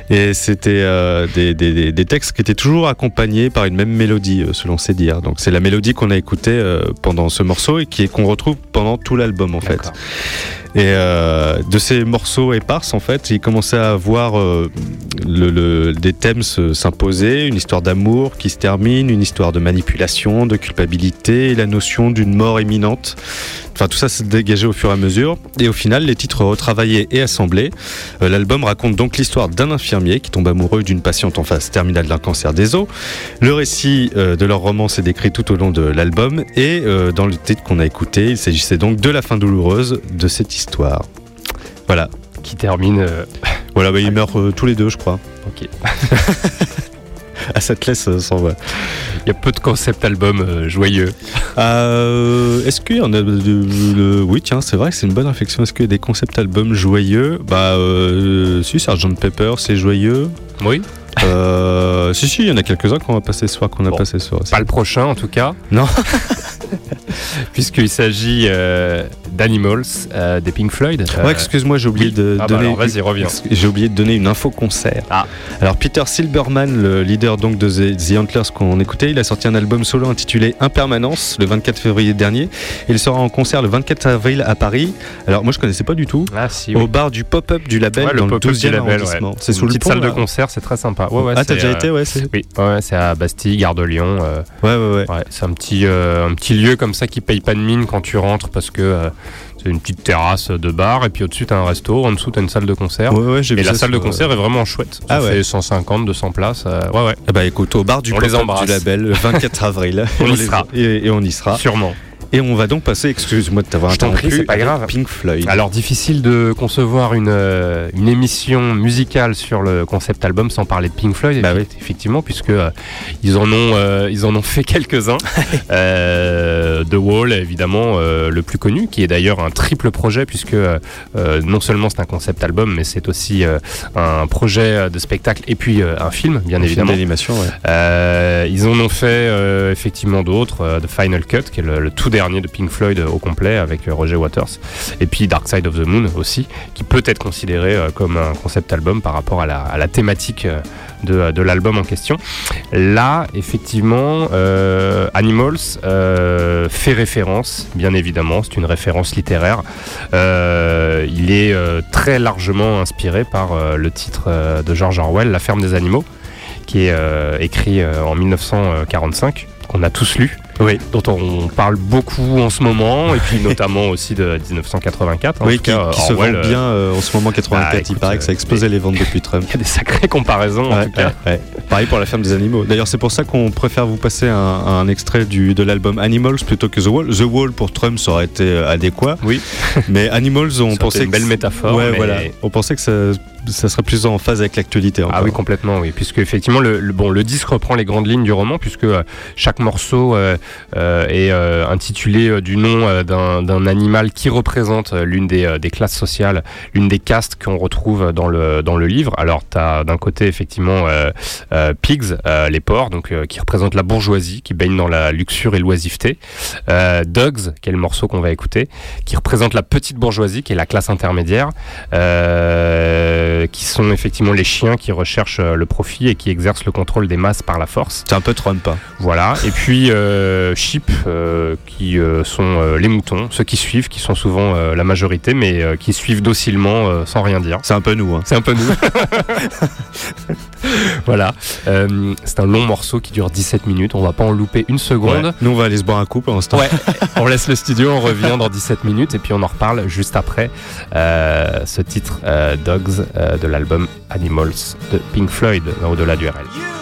Et c'était euh, des, des- des- textes qui étaient toujours accompagnés par une même mélodie, euh, selon ses dires. Donc c'est la mélodie qu'on a écoutée euh, pendant ce morceau et qui est- qu'on retrouve pendant tout l'album, en fait. Et euh, de ces morceaux éparses, en fait, il commençait à voir euh, des thèmes se- s'imposer, une histoire d'amour qui se termine, une histoire de manipulation, de culpabilité, la notion d'une mort imminente. Enfin, tout ça se dégageait au fur et à mesure. Et au final, les titres retravaillés et assemblés. Euh, L'album raconte donc l'histoire d'un infirmier qui tombe amoureux d'une patiente en phase terminale d'un cancer des os. Le récit de leur romance est décrit tout au long de l'album. Et dans le titre qu'on a écouté, il s'agissait donc de la fin douloureuse de cette histoire. Voilà. Qui termine. euh, Voilà, bah, ils meurent euh, tous les deux, je crois. Ok. Ah, ça te laisse euh, sans voix. Il y a peu de concept albums euh, joyeux. Euh, Est-ce qu'il y en a de, Oui, tiens, c'est vrai que c'est une bonne réflexion. Est-ce qu'il y a des concept albums joyeux? Bah, si, Sgt Pepper, c'est joyeux. Oui. Si, si, il y en a quelques-uns qu'on va passer ce soir, qu'on a passé ce soir. Pas le prochain en tout cas. Non. Puisqu'il s'agit euh, d'Animals euh, des Pink Floyd. Euh, Ouais, excuse-moi, j'ai oublié oui. de Ah bah donner. vas-y, reviens. J'ai oublié de donner une info concert. Ah. Alors Peter Silberman, le leader donc de The, The Antlers qu'on écoutait, il a sorti un album solo intitulé Impermanence le 24 février dernier. Il sera en concert le 24 avril à Paris. Alors moi je connaissais pas du tout. Ah si. Au bar du pop-up du label Ouais, dans le pop-up 12e du label, ouais. arrondissement. C'est Une sous le petite pont, salle de concert, c'est très sympa. Ouais, ouais, ah t'as déjà été ouais, Oui, ouais, c'est à Bastille, gare de Lyon. ouais ouais ouais. c'est un petit, un petit lieu comme ça qui paye pas de mine quand tu rentres parce que euh, c'est une petite terrasse de bar et puis au-dessus t'as un resto, en dessous t'as une salle de concert. Ouais, ouais, j'ai Et la salle de euh, concert est vraiment chouette. Ça Ah ouais. fait 150, 200 places. euh, ouais, ouais, Ah bah écoute, au bar du On les du label le 24 avril. On y sera. Et, et on y sera. sûrement. Et on va donc passer, excuse-moi de t'avoir interrompu, c'est pas grave. Pink Floyd. Alors difficile de concevoir une, euh, une émission musicale sur le concept album sans parler de Pink Floyd, Bah effe- effectivement, puisque euh, ils en ont euh, ils en ont fait quelques-uns. The Wall, évidemment, le plus connu, qui est d'ailleurs un triple projet, puisque non seulement c'est un concept album, mais c'est aussi un projet de spectacle et puis un film, bien Un film évidemment. d'animation, ouais. Ils en ont fait effectivement d'autres, The Final Cut, qui est le, le tout dernier de Pink Floyd euh, au complet avec euh, Roger Waters, et puis Dark Side of the Moon aussi, qui peut être considéré euh, comme un concept album par rapport à la, thématique de, l'album en question. Là, effectivement, Animals fait référence, bien évidemment, c'est une référence littéraire. Il est très largement inspiré par le titre de George Orwell, La ferme des animaux qui est écrit en 1945, qu'on a tous lu, Oui. dont on parle beaucoup en ce moment, et puis notamment aussi de 1984. en Oui, tout qui, cas, qui se Orwell, vend euh, bien euh, en ce moment 84. bah, il paraît que ça a euh, explosé les ventes depuis Trump. Il y a des sacrées comparaisons en tout cas. ouais, ouais. Pareil pour la ferme des animaux. D'ailleurs, c'est pour ça qu'on préfère vous passer un, un extrait du, de l'album Animals plutôt que The Wall. The Wall pour Trump, ça aurait été adéquat. Oui. Mais Animals, on Ça pensait une belle métaphore. Ouais, mais- voilà. On pensait que ça, ça serait plus en phase avec l'actualité. Ah oui, complètement, oui. Puisque effectivement, le, le- bon, le disque reprend les grandes lignes du roman, puisque euh, chaque morceau euh, euh, est euh, intitulé euh, du nom d'un d'un animal qui représente l'une des, euh, des classes sociales, l'une des castes qu'on retrouve dans le, dans le livre. Alors, tu as d'un côté, effectivement, euh, euh, Pigs, euh, les porcs, donc, euh, qui représentent la bourgeoisie, qui baigne dans la luxure et l'oisiveté. Euh, Dogs, qui est le morceau qu'on va écouter, qui représente la petite bourgeoisie, qui est la classe intermédiaire, euh, euh, qui sont effectivement les chiens qui recherchent euh, le profit et qui exercent le contrôle des masses par la force. C'est un peu Trump. Hein. Voilà. Et puis euh, sheep, qui sont les moutons, ceux qui suivent, qui sont souvent la majorité, mais qui suivent docilement sans rien dire. C'est un peu nous. Hein. C'est un peu nous. voilà. c'est un long morceau qui dure 17 minutes. On va pas en louper une seconde. Nous, on va aller se boire un coup pour l'instant. Ouais. on laisse le studio, on revient dans 17 minutes et puis on en reparle juste après ce titre Dogs euh, de l'album Animals de Pink Floyd, Au-delà du RL.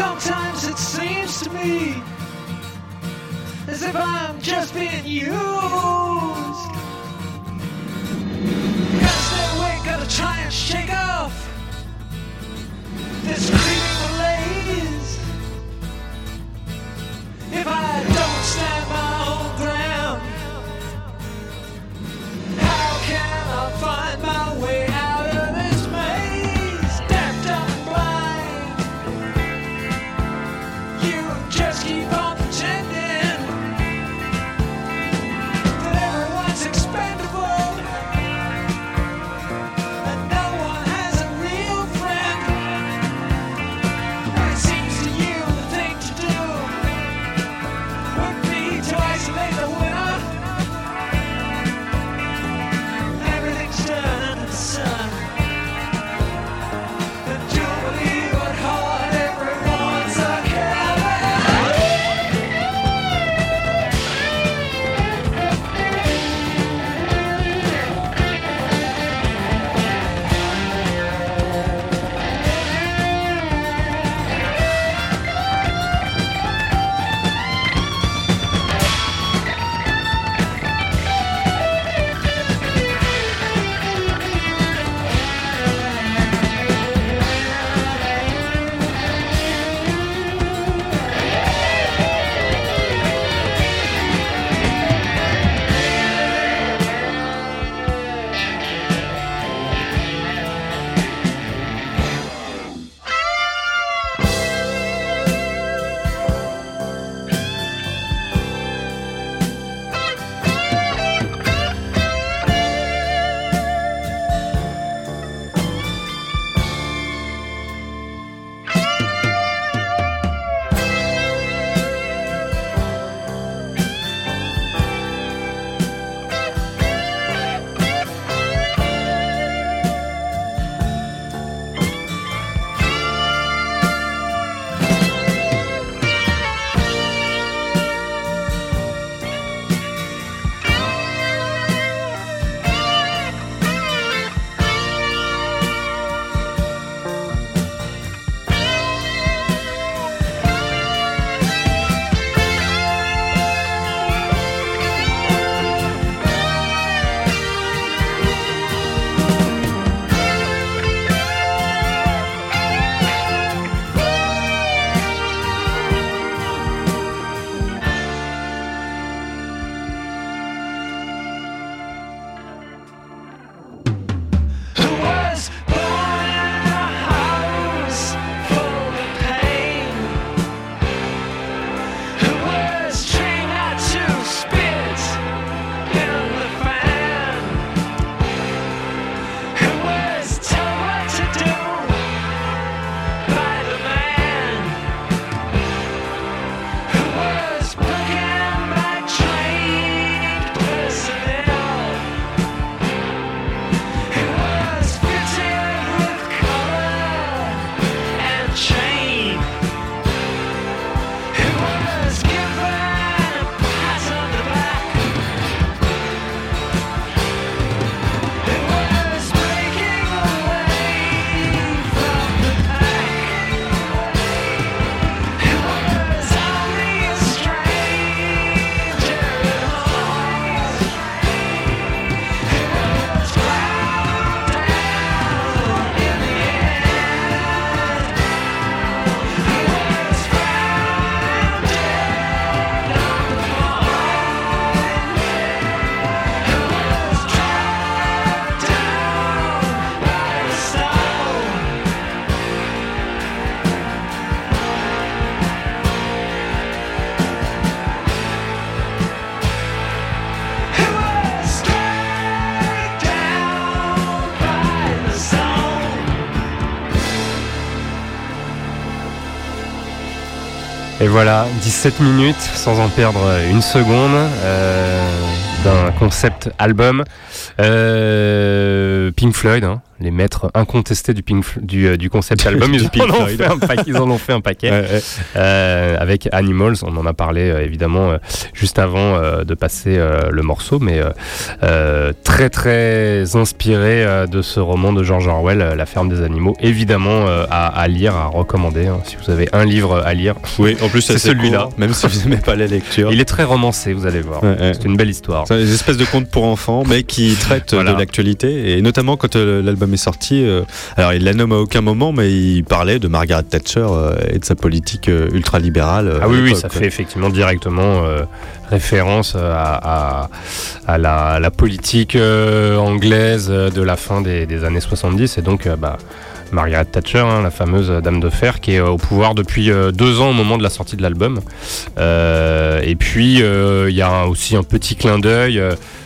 Sometimes it seems to me as if I'm just being used. voilà, 17 minutes sans en perdre une seconde euh, d'un concept album. Euh, Pink Floyd, hein les maîtres incontestés du, Pink, Fl- du, euh, du concept album. Ils, en ont fait un paquet, ils en ont fait un paquet. Ouais, ouais. Euh, avec Animals, on en a parlé euh, évidemment juste avant de passer le morceau, mais euh, très très inspiré de ce roman de George Orwell, La ferme des animaux. Évidemment à, à lire, à recommander. hein, si vous avez un livre à lire, Oui, en plus C'est celui-là. même si vous n'aimez pas la lecture. il est très romancé, vous allez voir. Ouais. C'est une belle histoire. C'est des espèces de contes pour enfants, mais qui traitent Voilà. de l'actualité. Et notamment quand euh, l'album est sorti, euh, alors il la nomme à aucun moment, mais il parlait de Margaret Thatcher euh, et de sa politique euh, ultralibérale. Ah oui, ça fait effectivement directement référence à, à- à la, la politique euh, anglaise de la fin des, des années 70 et donc euh, bah, Margaret Thatcher, hein, la fameuse dame de fer, qui est au pouvoir depuis euh, deux ans au moment de la sortie de l'album. Et puis il y a aussi un petit clin d'œil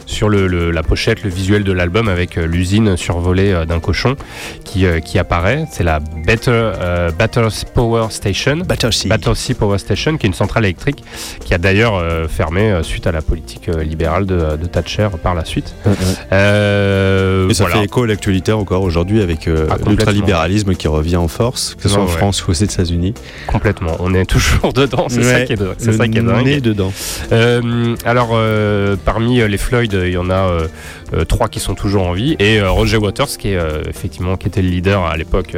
sur le, le- la pochette, le visuel de l'album avec euh, l'usine survolée euh, d'un cochon qui, euh, qui apparaît. C'est la Better, euh, Battersea Power Station. Battersea. Battersea Power Station, qui est une centrale électrique qui a d'ailleurs euh, fermé suite à la politique libérale de, de Thatcher par la suite. Ouais. Euh, Et ça voilà. fait écho à l'actualité encore aujourd'hui avec euh, Ah, l'ultralibéralisme qui revient en force, que ce soit Ouais, en ouais. France ou aux États-Unis. Complètement. On est toujours dedans. C'est ça qui est, ça qui est dingue. nez dedans. Euh, alors, euh, parmi les Floyd, il y en a euh, euh, trois qui sont toujours en vie et euh, Roger Waters qui est effectivement qui était le leader à l'époque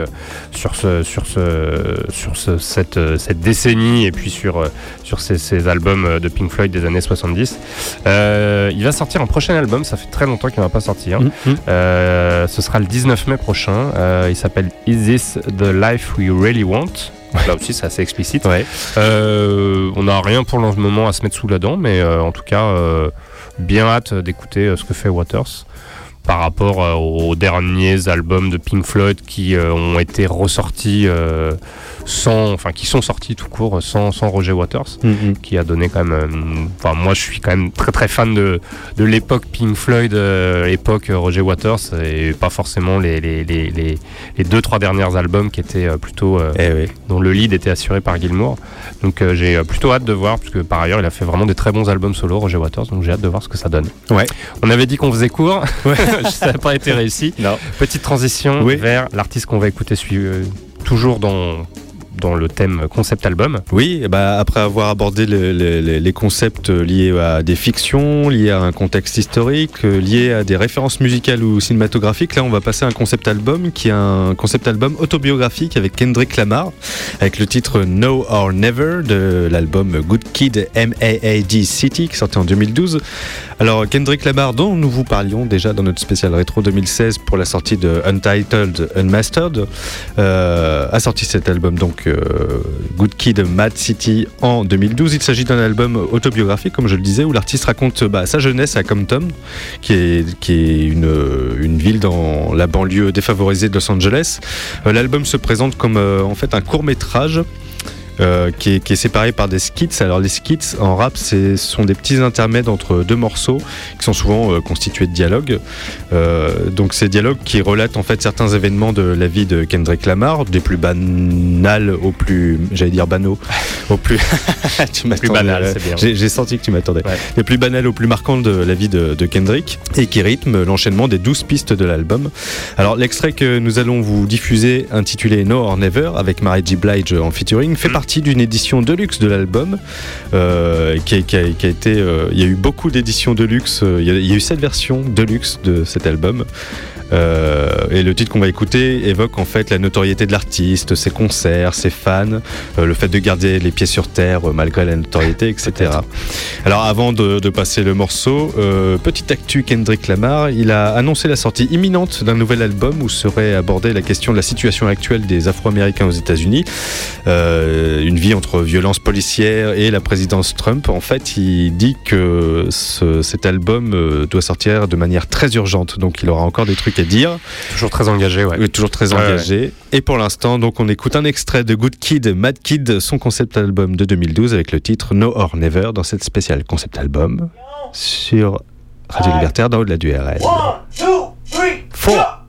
sur ce sur ce sur ce, cette cette décennie et puis sur sur ces, ces albums de Pink Floyd des années 70. Euh, il va sortir un prochain album. Ça fait très longtemps qu'il n'a pas sorti. hein. Mm, mm. Euh, ce sera le 19 mai prochain. Euh, il s'appelle Is This the Life We Really Want? Là aussi, c'est assez explicite. Ouais. On n'a rien pour le moment à se mettre sous la dent, mais en tout cas, bien hâte d'écouter euh, ce que fait Waters par rapport euh, aux derniers albums de Pink Floyd qui euh, ont été ressortis sans, enfin qui sont sortis tout court sans, sans Roger Waters Mm, mm. qui a donné quand même. euh, Enfin, moi, je suis quand même très très fan de, de l'époque Pink Floyd, euh, époque Roger Waters, et pas forcément les, les, les, les, les deux trois derniers albums qui étaient euh, plutôt euh, Eh oui. dont le lead était assuré par Gilmour. Donc euh, j'ai euh, plutôt hâte de voir, parce que par ailleurs, il a fait vraiment des très bons albums solo, Roger Waters. Donc j'ai hâte de voir ce que ça donne. Ouais. On avait dit qu'on faisait court, ça n'a pas été réussi. Non. Petite transition Oui. vers l'artiste qu'on va écouter, euh, toujours dans dans le thème concept album. Oui, eh ben, après avoir abordé le- le- le- les concepts liés à des fictions, liés à un contexte historique, euh, liés à des références musicales ou cinématographiques, là on va passer à un concept album qui est un concept album autobiographique avec Kendrick Lamar, avec le titre No or Never de l'album Good Kid M.A.A.D. City qui sortait en 2012. Alors Kendrick Lamar dont nous vous parlions déjà dans notre spécial rétro 2016 pour la sortie de Untitled Unmastered euh, a sorti cet album donc euh, Good Kid Mad City en 2012. Il s'agit d'un album autobiographique comme je le disais où l'artiste raconte bah, sa jeunesse à Compton qui est, qui est une, une ville dans la banlieue défavorisée de Los Angeles. Euh, L'album se présente comme euh, en fait un court métrage euh, qui, est, qui est séparé par des skits. Alors les skits en rap, c'est- ce sont des petits intermèdes entre deux morceaux qui sont souvent euh, constitués de dialogues. Euh, donc ces dialogues qui relatent en fait certains événements de la vie de Kendrick Lamar, des plus banals au plus, j'allais dire banaux, au plus, tu m'attendais, banal, ouais. c'est bien. J'ai senti que tu m'attendais. Ouais. Les plus banals au plus marquants de la vie de, de Kendrick et qui rythment l'enchaînement des 12 pistes de l'album. Alors l'extrait que nous allons vous diffuser intitulé No or Never avec Mary J. Blige en featuring fait partie d'une édition deluxe de l'album euh, qui, a, été euh, il y a eu beaucoup d'éditions deluxe euh, il y, a, il y a eu sept versions deluxe de cet album Euh, et le titre qu'on va écouter évoque en fait la notoriété de l'artiste, ses concerts, ses fans, euh, le fait de garder les pieds sur terre euh, malgré la notoriété, etc. Alors avant de, de passer le morceau, petite actu Kendrick Lamar, il a annoncé la sortie imminente d'un nouvel album où serait abordée la question de la situation actuelle des Afro-Américains aux États-Unis, une vie entre violence policière et la présidence Trump. En fait, il dit que ce- cet album doit sortir de manière très urgente, donc il aura encore des trucs à dire. Toujours très engagé, ouais. Oui, toujours très Ouais, engagé. Et pour l'instant, donc on écoute un extrait de Good Kid, Mad Kid, son concept album de 2012 avec le titre No or Never dans cette spéciale concept album sur Radio Libertaire dans au-delà du RL. One, two, three, Four.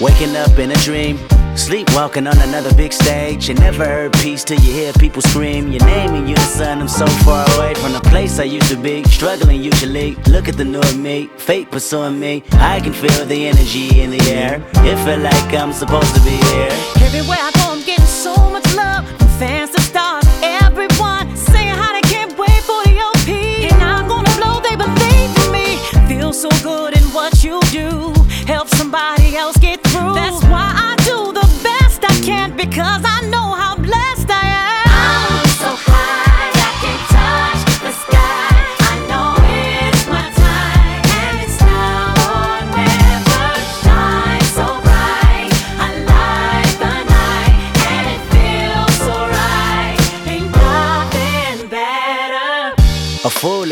Waking up in a dream, Sleepwalking on another big stage. You never heard peace till you hear people scream your name in unison. I'm so far away from the place I used to be. Struggling usually. Look at the new me. Fate pursuing me. I can feel the energy in the air. It feel like I'm supposed to be here. Everywhere I go, I'm getting so much love from fans to stars. Everyone saying how they can't wait for the OP. And I'm gonna blow, they believe in me. Feel so good in what you do. Help somebody else get through. That's best I can because I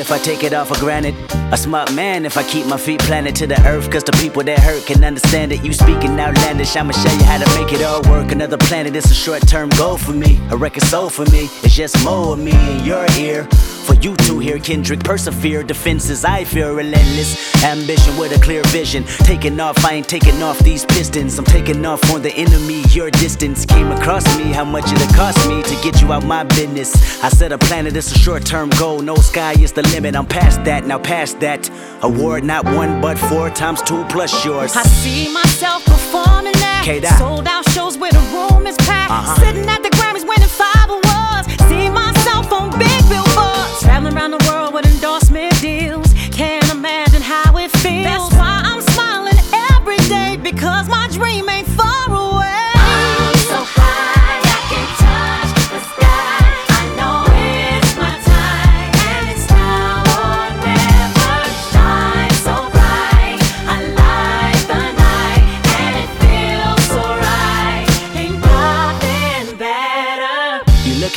if I take it all for granted. A smart man if I keep my feet planted to the earth. Cause the people that hurt can understand it. You speaking outlandish, I'ma show you how to make it all work. Another planet, it's a short term goal for me. A record soul for me. It's just more of me in your ear. For you to hear Kendrick persevere. Defenses I fear relentless. Ambition with a clear vision. Taking off, I ain't taking off these pistons. I'm taking off on the enemy. Your distance came across me. How much it cost me to get you out my business. I said a planet, it's a short term goal. No sky is the limit. I'm past that, now past that. Award not one but four times two plus yours. I see myself performing that. K-Dot. Sold out shows where the room is packed. Uh-huh. Sitting at the Grammys winning five awards. See myself on big billboards. Traveling around the world with endorsement deals. Can't imagine how it feels. That's why I'm smiling every day because my dream ain't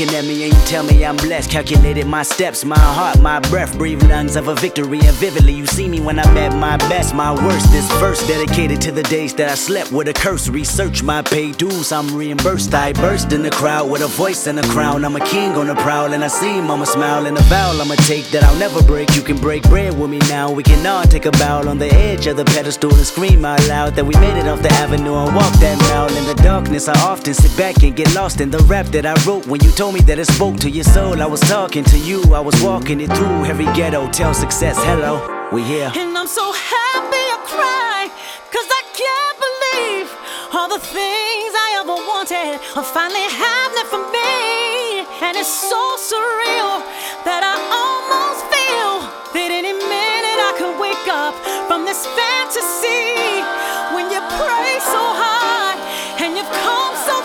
looking at me and you tell me I'm blessed. Calculated my steps, my heart, my breath. Breathe lungs of a victory and vividly. You see me when I'm at my best, my worst. This verse dedicated to the days that I slept with a curse. Research my pay dues, I'm reimbursed. I burst in the crowd with a voice and a crown. I'm a king on the prowl and I see mama smile and a vow I'ma take that I'll never break. You can break bread with me now. We can all take a bow on the edge of the pedestal and scream out loud that we made it off the avenue and walk that mile. In the darkness, I often sit back and get lost in the rap that I wrote. When you told me that it spoke to your soul, I was talking to you. I was walking it through every ghetto. Tell success, hello, we here. And I'm so happy I cry, cause I can't believe all the things I ever wanted are finally happening for me. And it's so surreal that I almost feel that any minute I could wake up from this fantasy. When you pray so hard and you've come so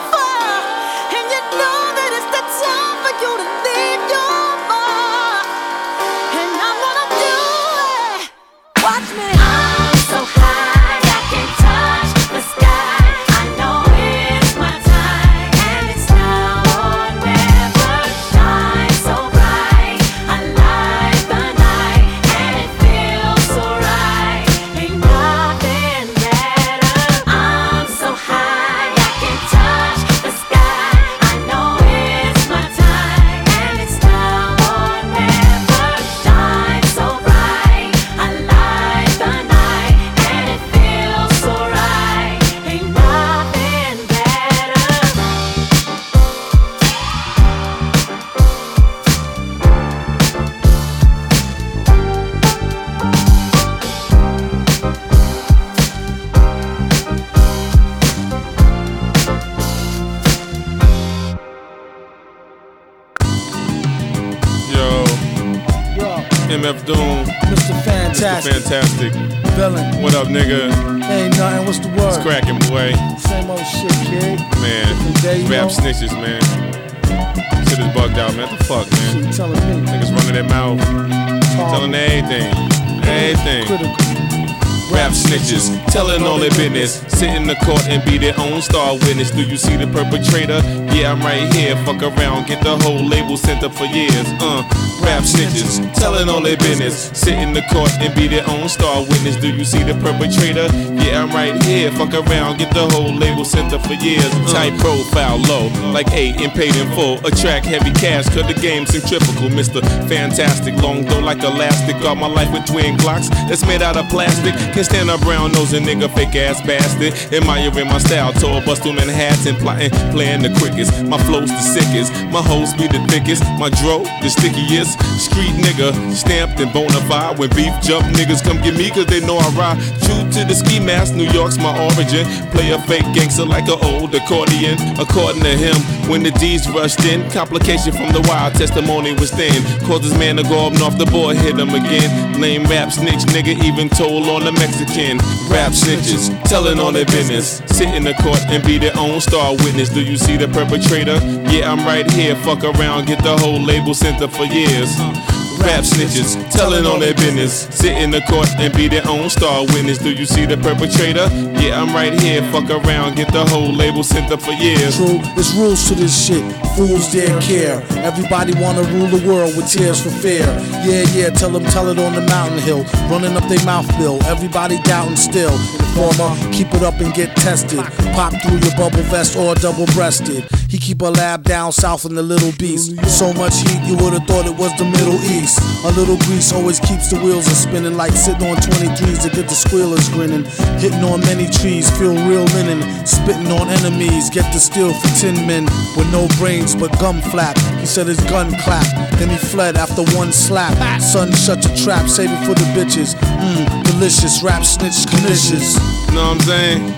business. Sit in the court and be their own star witness. Do you see the perpetrator? Yeah, I'm right here. Fuck around, get the whole label sent up for years. Uh, rap snitches, telling all their business. Sit in the court and be their own star witness. Do you see the perpetrator? Yeah, I'm right here. Fuck around, get the whole label center for years. Uh. Tight profile, low, like eight and paid in full. Attract heavy cash, cause the game's centrifugal. Mr. Fantastic, long though like elastic. Got my life with twin clocks that's made out of plastic. Can stand a brown nosing nigga, fake ass bastard. Admiring my style, tall, bustin' Manhattan, plotting, playing the quickest. My flow's the sickest, my hoes be the thickest. My dro, the stickiest. Street nigga, stamped and bona fide. When beef jump, niggas come get me cause they know I ride. True to the ski mask, New York's my origin. Play a fake gangster like an old accordion. According to him, when the D's rushed in, complication from the wild testimony was thin. Caused his man to go up off the board, hit him again. Lame rap snitch, nigga, even told on the Mexican. Rap snitches, telling on their business. Sit in the court and be their own star witness. Do you see the perpetrator? Yeah, I'm right here. Fuck around, get the whole label center for years. Rap snitches, telling on their business. Sit in the court and be their own star witness. Do you see the perpetrator? Yeah, I'm right here. Fuck around, get the whole label sent up for years. True, there's rules to this shit. Fools dare care. Everybody wanna rule the world with tears for fear. Yeah, yeah, tell them, tell it on the mountain hill. Running up their mouth bill. Everybody doubting still. Informer, keep it up and get tested. Pop through your bubble vest or double breasted. He keep a lab down south in the Little Beast. So much heat, you would've thought it was the Middle East. A little grease always keeps the wheels a spinning like sitting on 23s to get the squealers grinning. Hitting on many trees, feel real linen. Spitting on enemies, get the steel for tin men with no brains but gum flap. He said his gun clapped, then he fled after one slap. Son, shut your trap, save it for the bitches. Mmm, delicious rap snitch delicious. know what I'm saying?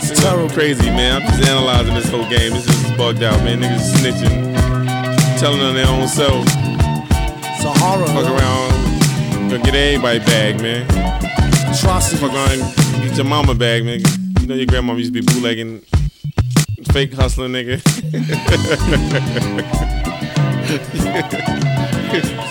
It's terrible. crazy, man. I'm just analyzing this whole game. This is bugged out, man. Niggas snitching, telling on their own self. It's a horror. Fuck around, gonna get everybody bag, man. Atrocity. Fuck around, get your mama bag, man. You know your grandma used to be bootlegging, fake hustling, nigga.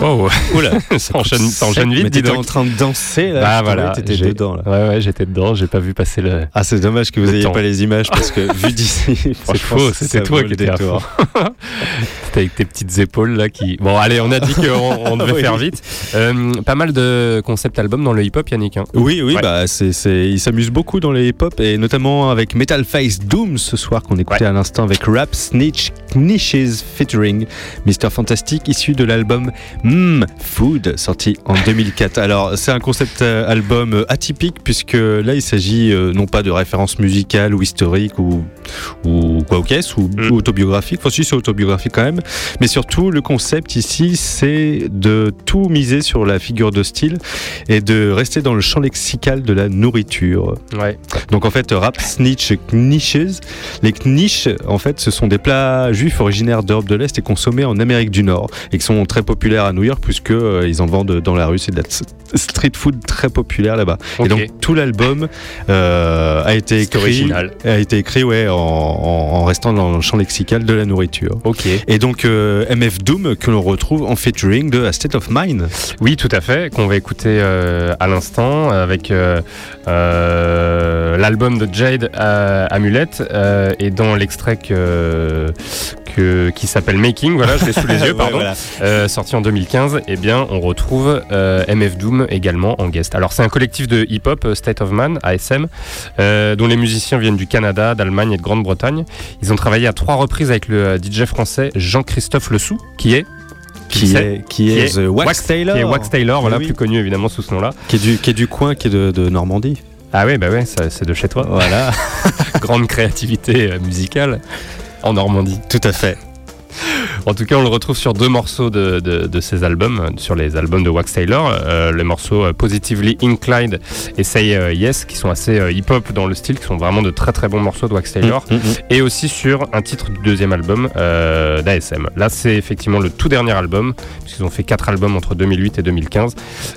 Oh, Oula, ça enchaîne, ça enchaîne vite. Mais t'étais en train de danser là. Trouvais voilà, T'étais dedans là. Ouais, ouais, j'étais dedans. J'ai pas vu passer le. Ah, c'est dommage que vous Le n'ayez pas les images parce que vu d'ici, C'est faux, c'était toi le qui étais à fond. C'était avec tes petites épaules là qui. Bon, allez, on a dit qu'on on devait Oui. faire vite. Euh, pas mal de concept albums dans le hip-hop, Yannick. hein. Oui, oui, Ouais. bah c'est, c'est, il s'amuse beaucoup dans les hip-hop et notamment avec Metal Face Doom ce soir qu'on écoutait à l'instant avec Rap Snitch Knishes featuring Mr Fantastic issu de l'album Mmm Food sorti en 2004. Alors c'est un concept euh, album euh, atypique puisque là il s'agit euh, non pas de références musicales ou historiques ou, ou quoi au caisse ou, Mm. ou autobiographiques, enfin si c'est autobiographique quand même, mais surtout le concept ici c'est de tout miser sur la figure de style et de rester dans le champ lexical de la nourriture. Ouais. Donc en fait, rap, snitch, knishes. Les knish, en fait, ce sont des plats juifs originaires d'Europe de l'Est et consommés en Amérique du Nord et qui sont très populaires à New York puisque euh, ils en vendent dans la rue. C'est de la street food très populaire là-bas. Et donc tout l'album euh, a été écrit, original. a été écrit ouais en, restant dans le champ lexical de la nourriture. Ok. Et donc euh, MF Doom que l'on retrouve en featuring de A State of Mind. Oui, tout à fait, qu'on va écouter euh, à l'instant avec l'album de Jade Amulette et dans l'extrait que, que- qui s'appelle Making, voilà, je l'ai sous les yeux, Ouais, pardon, voilà. euh, sorti en 2015, eh bien, on retrouve euh, MF Doom également en guest. Alors, c'est un collectif de hip-hop, euh, State of Man, ASM, dont les musiciens viennent du Canada, d'Allemagne et de Grande-Bretagne. Ils ont travaillé à trois reprises avec le DJ français Jean-Christophe Lessou, qui est Qui est, qui est The Wax Taylor. qui est Wax Taylor, voilà, Oui. plus connu évidemment sous ce nom-là. Qui est du, qui est du coin, qui est de, de Normandie. Ah ouais, bah ouais, c'est de chez toi. Voilà. Grande créativité musicale en Normandie. Tout à fait. En tout cas, on le retrouve sur deux morceaux de, de, de ses albums, sur les albums de Wax Taylor, euh, les morceaux euh, Positively Inclined et Say euh, Yes, qui sont assez euh, hip-hop dans le style, qui sont vraiment de très très bons morceaux de Wax Taylor, Mm, mm, mm. et aussi sur un titre du deuxième album euh, d'ASM. Là, c'est effectivement le tout dernier album, puisqu'ils ont fait quatre albums entre 2008 et 2015.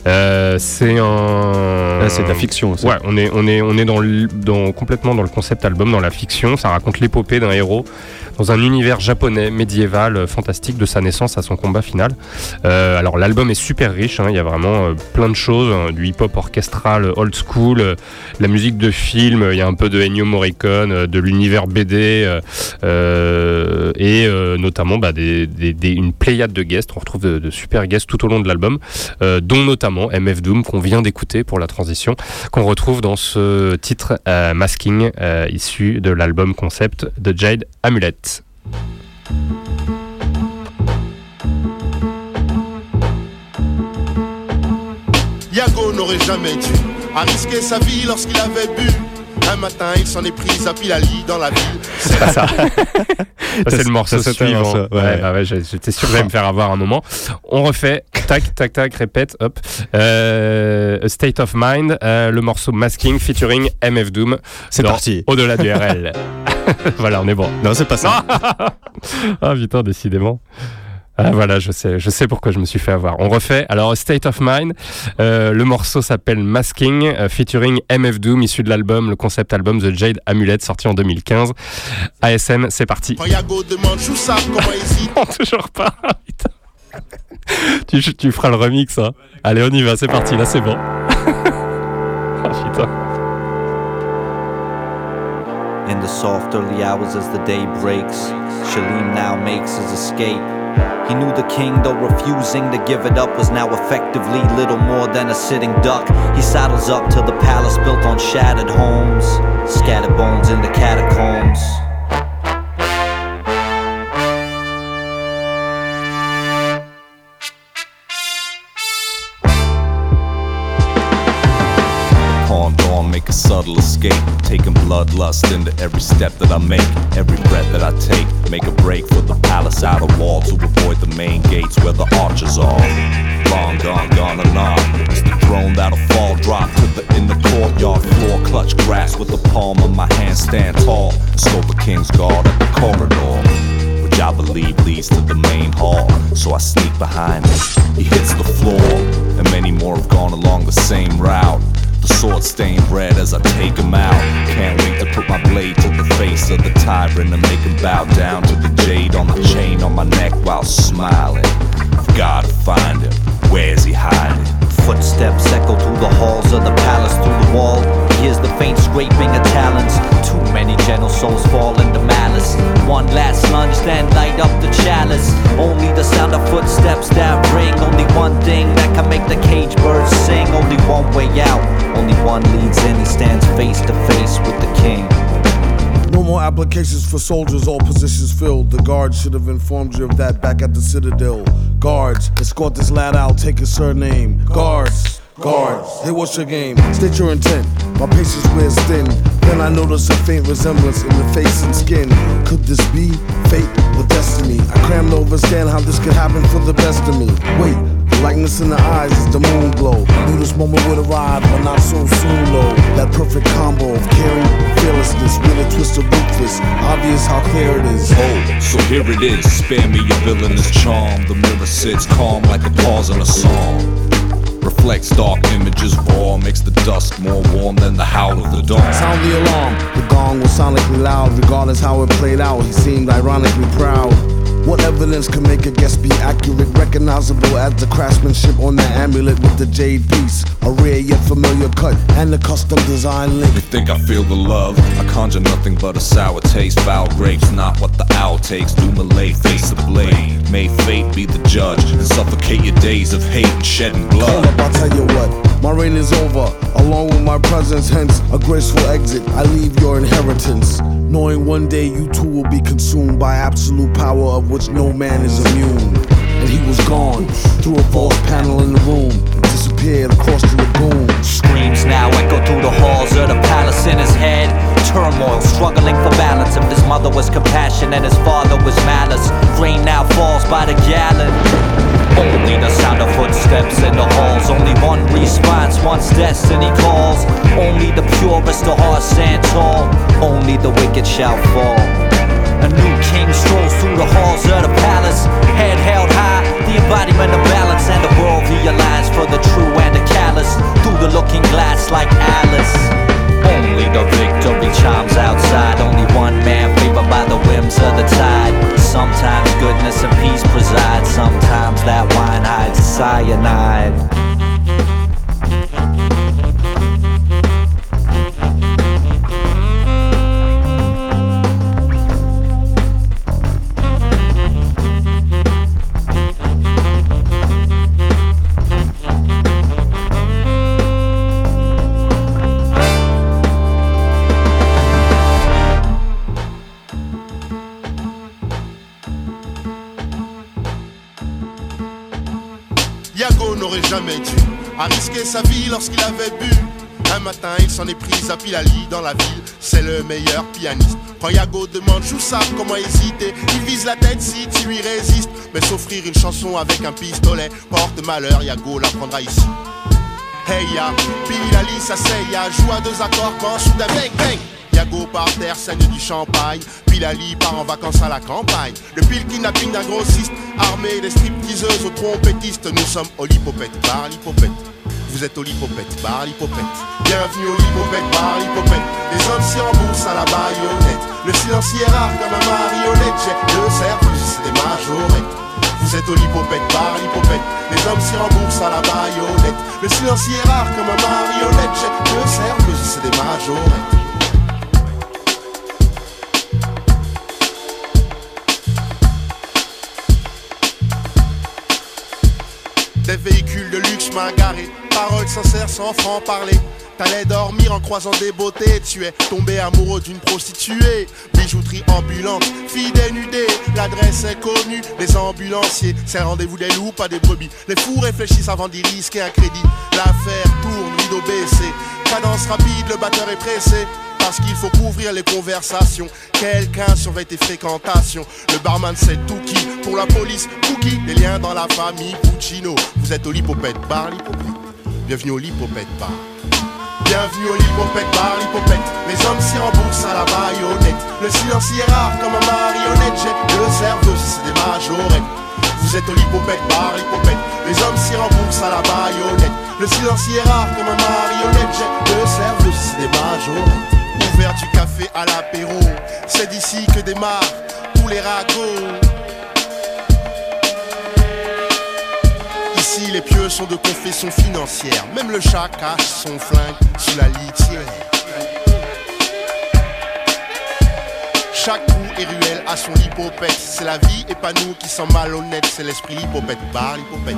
Euh, c'est un... Là, c'est de la fiction. ça. Ouais, on est, on est, on est dans, le- dans, complètement dans le concept album, dans la fiction. Ça raconte l'épopée d'un héros dans un univers japonais, médiéval, euh, fantastique, de sa naissance à son combat final. Euh, alors l'album est super riche, hein, il y a vraiment euh, plein de choses, hein, du hip-hop orchestral, old school, la musique de film, il y a un peu de Ennio Morricone, de l'univers BD, et notamment bah, une pléiade de guests. On retrouve de, super guests tout au long de l'album, dont notamment MF Doom qu'on vient d'écouter pour la transition, qu'on retrouve dans ce titre Masking, issu de l'album concept de Jade Amulet. Yago n'aurait jamais dû à risquer sa vie lorsqu'il avait bu. Un matin, il s'en est pris à Pilali dans la ville. C'est pas ça. c'est le morceau suivant. Morceau. Ouais, ouais. Bah ouais j'étais sûr que j'allais me faire avoir un moment. On refait. Tac, tac, tac, répète. Hop. Euh, State of Mind, euh, le morceau Masking featuring MF Doom. C'est parti. Au-delà du RL. voilà, on est bon. Non, c'est pas ça. ah putain, décidément. Ah, voilà, je sais, je sais pourquoi je me suis fait avoir. On refait. Alors, State of Mind, euh, le morceau s'appelle Masking, euh, featuring MF Doom, issu de l'album, le concept album The Jade Amulet, sorti en 2015. ASM, c'est parti. Non, toujours pas. Tu, tu feras le remix, hein. Allez, on y va, c'est parti, là, c'est bon. Ah putain. In the soft early hours as the day breaks, Shalim now makes his escape. He knew the king, though refusing to give it up, was now effectively little more than a sitting duck. He saddles up to the palace built on shattered homes, scattered bones in the catacombs. A subtle escape. Taking bloodlust into every step that I make, every breath that I take. Make a break for the palace outer wall to avoid the main gates where the archers are. Long gone, gone anon. It's the throne that'll fall, drop to the in the courtyard floor. Clutch grass with the palm of my hand, stand tall. Scope a king's guard at the corridor I believe leads to the main hall. So I sneak behind him. He hits the floor, and many more have gone along the same route. The sword stained red as I take him out. Can't wait to put my blade to the face of the tyrant and make him bow down to the jade on the chain on my neck while smiling. Gotta find him. Where's he hiding? Footsteps echo through the halls of the palace, through the wall. He hears the faint scraping of talons. Too many gentle souls fall into malice. One last lunge, then light up the chalice. Only the sound of footsteps that ring. Only one thing that can make the cage birds sing. Only one way out. Only one leads in. He stands face to face with the king. No more applications for soldiers, all positions filled. The guards should have informed you of that back at the Citadel. Guards, escort this lad out, take his surname. Guards, guards, hey, what's your game? State your intent. My patience wears thin. Then I notice a faint resemblance in the face and skin. Could this be fate or destiny? I cram to understand how this could happen for the best of me. Wait, likeness in the eyes is the moon glow. Knew this moment would arrive, but not so soon, though. That perfect combo of caring, fearlessness, with a twist of ruthless. Obvious how clear it is. Oh, so here it is. Spare me your villainous charm. The mirror sits calm like a pause in a song. Reflects dark images raw, makes the dusk more warm than the howl of the dawn. Sound the alarm. The gong was sonically loud, regardless how it played out. He seemed ironically proud. What evidence can make a guess be accurate, recognizable as the craftsmanship on that amulet with the jade piece? A rare yet familiar cut and the custom design link. You think I feel the love? I conjure nothing but a sour taste. Foul grapes, not what the owl takes. Do Malay, face the blade. May fate be the judge and suffocate your days of hate and shedding blood. up, I'll tell you what. My reign is over, along with my presence, hence a graceful exit. I leave your inheritance, knowing one day you too will be consumed by absolute power of which no man is immune. And he was gone through a false panel in the room, disappeared across the lagoon. Screams now echo through the halls of the palace in his head. Turmoil, struggling for balance. If his mother was compassion and his father was malice, rain now falls by the gallon. Only the sound of footsteps in the halls. Only one response, once destiny calls. Only the purest of hearts stand tall. Only the wicked shall fall. A new king strolls through the halls of the palace, head held high, the embodiment of balance, and the world realigns for the true and the callous. Through the looking glass like Alice. Only the victory chimes outside. Only one man favored by the whims of the tide. Sometimes goodness and peace preside. Sometimes that wine hides cyanide. Jamais dû a risqué sa vie lorsqu'il avait bu. Un matin, il s'en est pris à Pilali dans la ville. C'est le meilleur pianiste. Quand Yago demande Joussa comment hésiter, il vise la tête si tu lui résistes. Mais s'offrir une chanson avec un pistolet porte malheur. Yago l'apprendra ici. Hey ya, Pilali s'asseya, joue à deux accords quand soudain bang bang. Yago par terre, saigne du champagne. Pilali part en vacances à la campagne. Depuis le kidnapping d'un grossiste, armé des stripteaseuses aux trompettistes, nous sommes au bar lipopette. Vous êtes au lipopette, bar lipopette. Bienvenue au lipopette, bar. Les hommes s'y remboursent à la baïonnette. Le silencieux est rare comme un marionnette. J'ai le cerveau, c'est des majorettes. Vous êtes au lipopette, bar. Les hommes s'y remboursent à la baïonnette. Le silencieux est rare comme un marionnette. J'ai le cerveau, c'est des majorettes. Des véhicules de luxe mal garés, paroles sincères sans franc parler. T'allais dormir en croisant des beautés, tu es tombé amoureux d'une prostituée. Bijouterie ambulante, fille dénudée, l'adresse est connue. Les ambulanciers, c'est rendez-vous des loups, pas des brebis. Les fous réfléchissent avant d'y risquer un crédit. L'affaire tourne, rideau baissé, cadence rapide, le batteur est pressé. Parce qu'il faut couvrir les conversations. Quelqu'un surveille tes fréquentations. Le barman c'est tout qui. Pour la police, cookie. Des liens dans la famille, Puccino. Vous êtes au lipopette bar, lipopette. Bienvenue au lipopette bar. Bienvenue au lipopette bar, lipopette. Les hommes s'y remboursent à la baïonnette. Le silence y est rare comme un marionnette. J'ai le cerveau, c'est des majorettes. Vous êtes au lipopette bar, lipopette. Les hommes s'y remboursent à la baïonnette. Le silence y est rare comme un marionnette. J'ai le cerveau, c'est des majorettes. Ouvert du café à l'apéro, c'est d'ici que démarrent tous les ragots. Ici, les pieux sont de confession financière. Même le chat cache son flingue sous la litière. Chaque trou et ruelle a son lipopette. C'est la vie et pas nous qui sommes malhonnêtes. C'est l'esprit lipopette bar, lipopette.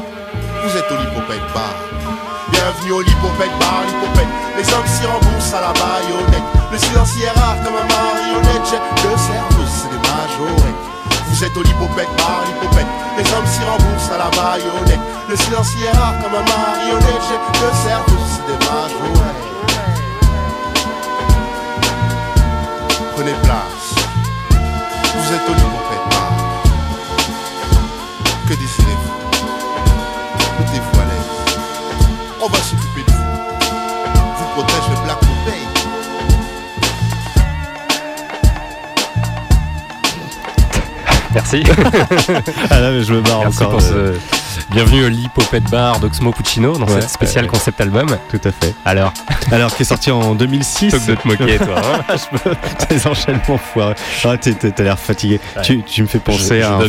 Vous êtes au lipopette bar. Bienvenue au lipopette bar, lipopette. Les hommes s'y remboursent à la baïonnette. Le silence y est rare comme un marionnette. J'ai le cerveau, c'est des majorettes. Vous êtes au lipopette bar, lipopette. Les hommes s'y remboursent à la baïonnette. Le silence y est rare comme un marionnette. J'ai le cerveau, c'est des majorettes. Prenez place. Vous êtes au lipopette On va s'occuper de vous. Vous protège le Black Popeye. Merci. ah là, mais je me barre Merci encore. pour euh, ce- Bienvenue au Lipopette Bar d'Oxmo Puccino dans Ouais, cette spéciale ouais. concept album. Tout à fait. Alors, Alors, qui est sorti en 2006. Plutôt que de te moquer, toi, hein. Tes enchaînements foirés. Ah, t'as l'air fatigué. Ouais. Tu, tu me fais penser à,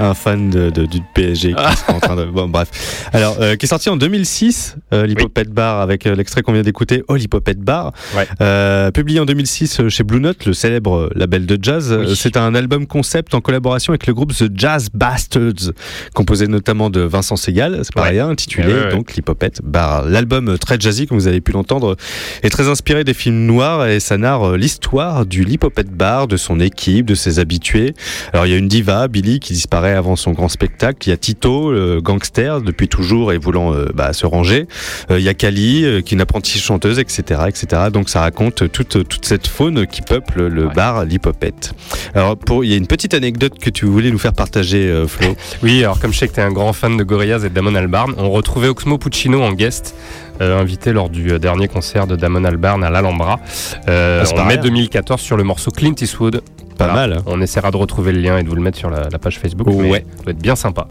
un, fan de, de- du PSG qui sera en train de. Bon, bref. Alors, euh, qui est sorti en 2006, euh, l'Hippopète Bar, avec euh, l'extrait qu'on vient d'écouter, Oh, l'Hippopète Bar. Ouais. Euh, publié en 2006 euh, chez Blue Note, le célèbre label de jazz. C'est un album concept en collaboration avec le groupe The Jazz Bastards, composé notamment de Vincent Segal, c'est Ouais. rien, intitulé Ouais, ouais. donc l'Hippopète Bar. L'album très jazzy, comme vous avez pu l'entendre, est très inspiré des films noirs et ça narre euh, l'histoire du Lipopette Bar, de son équipe, de ses habitués. Alors il y a une diva, Billy, qui disparaît avant son grand spectacle. Il y a Tito, le gangster, depuis toujours et voulant euh, bah, se ranger. Euh, il y a Kali, euh, qui est une apprentie chanteuse, etc., etc. Donc ça raconte toute, toute cette faune qui peuple le bar Lipopette. Alors pour, il y a une petite anecdote que tu voulais nous faire partager, euh, Flo. Oui, alors comme je sais que tu es un grand fan de Gorillaz et de Damon Albarn, on retrouvait Oxmo Puccino en guest, euh, invité lors du euh, dernier concert de Damon Albarn à l'Alhambra, euh, en mai rien. 2014 sur le morceau Clint Eastwood. Pas mal. hein. On essaiera de retrouver le lien et de vous le mettre sur la, la page Facebook. mais Ouais. Ça doit être bien sympa.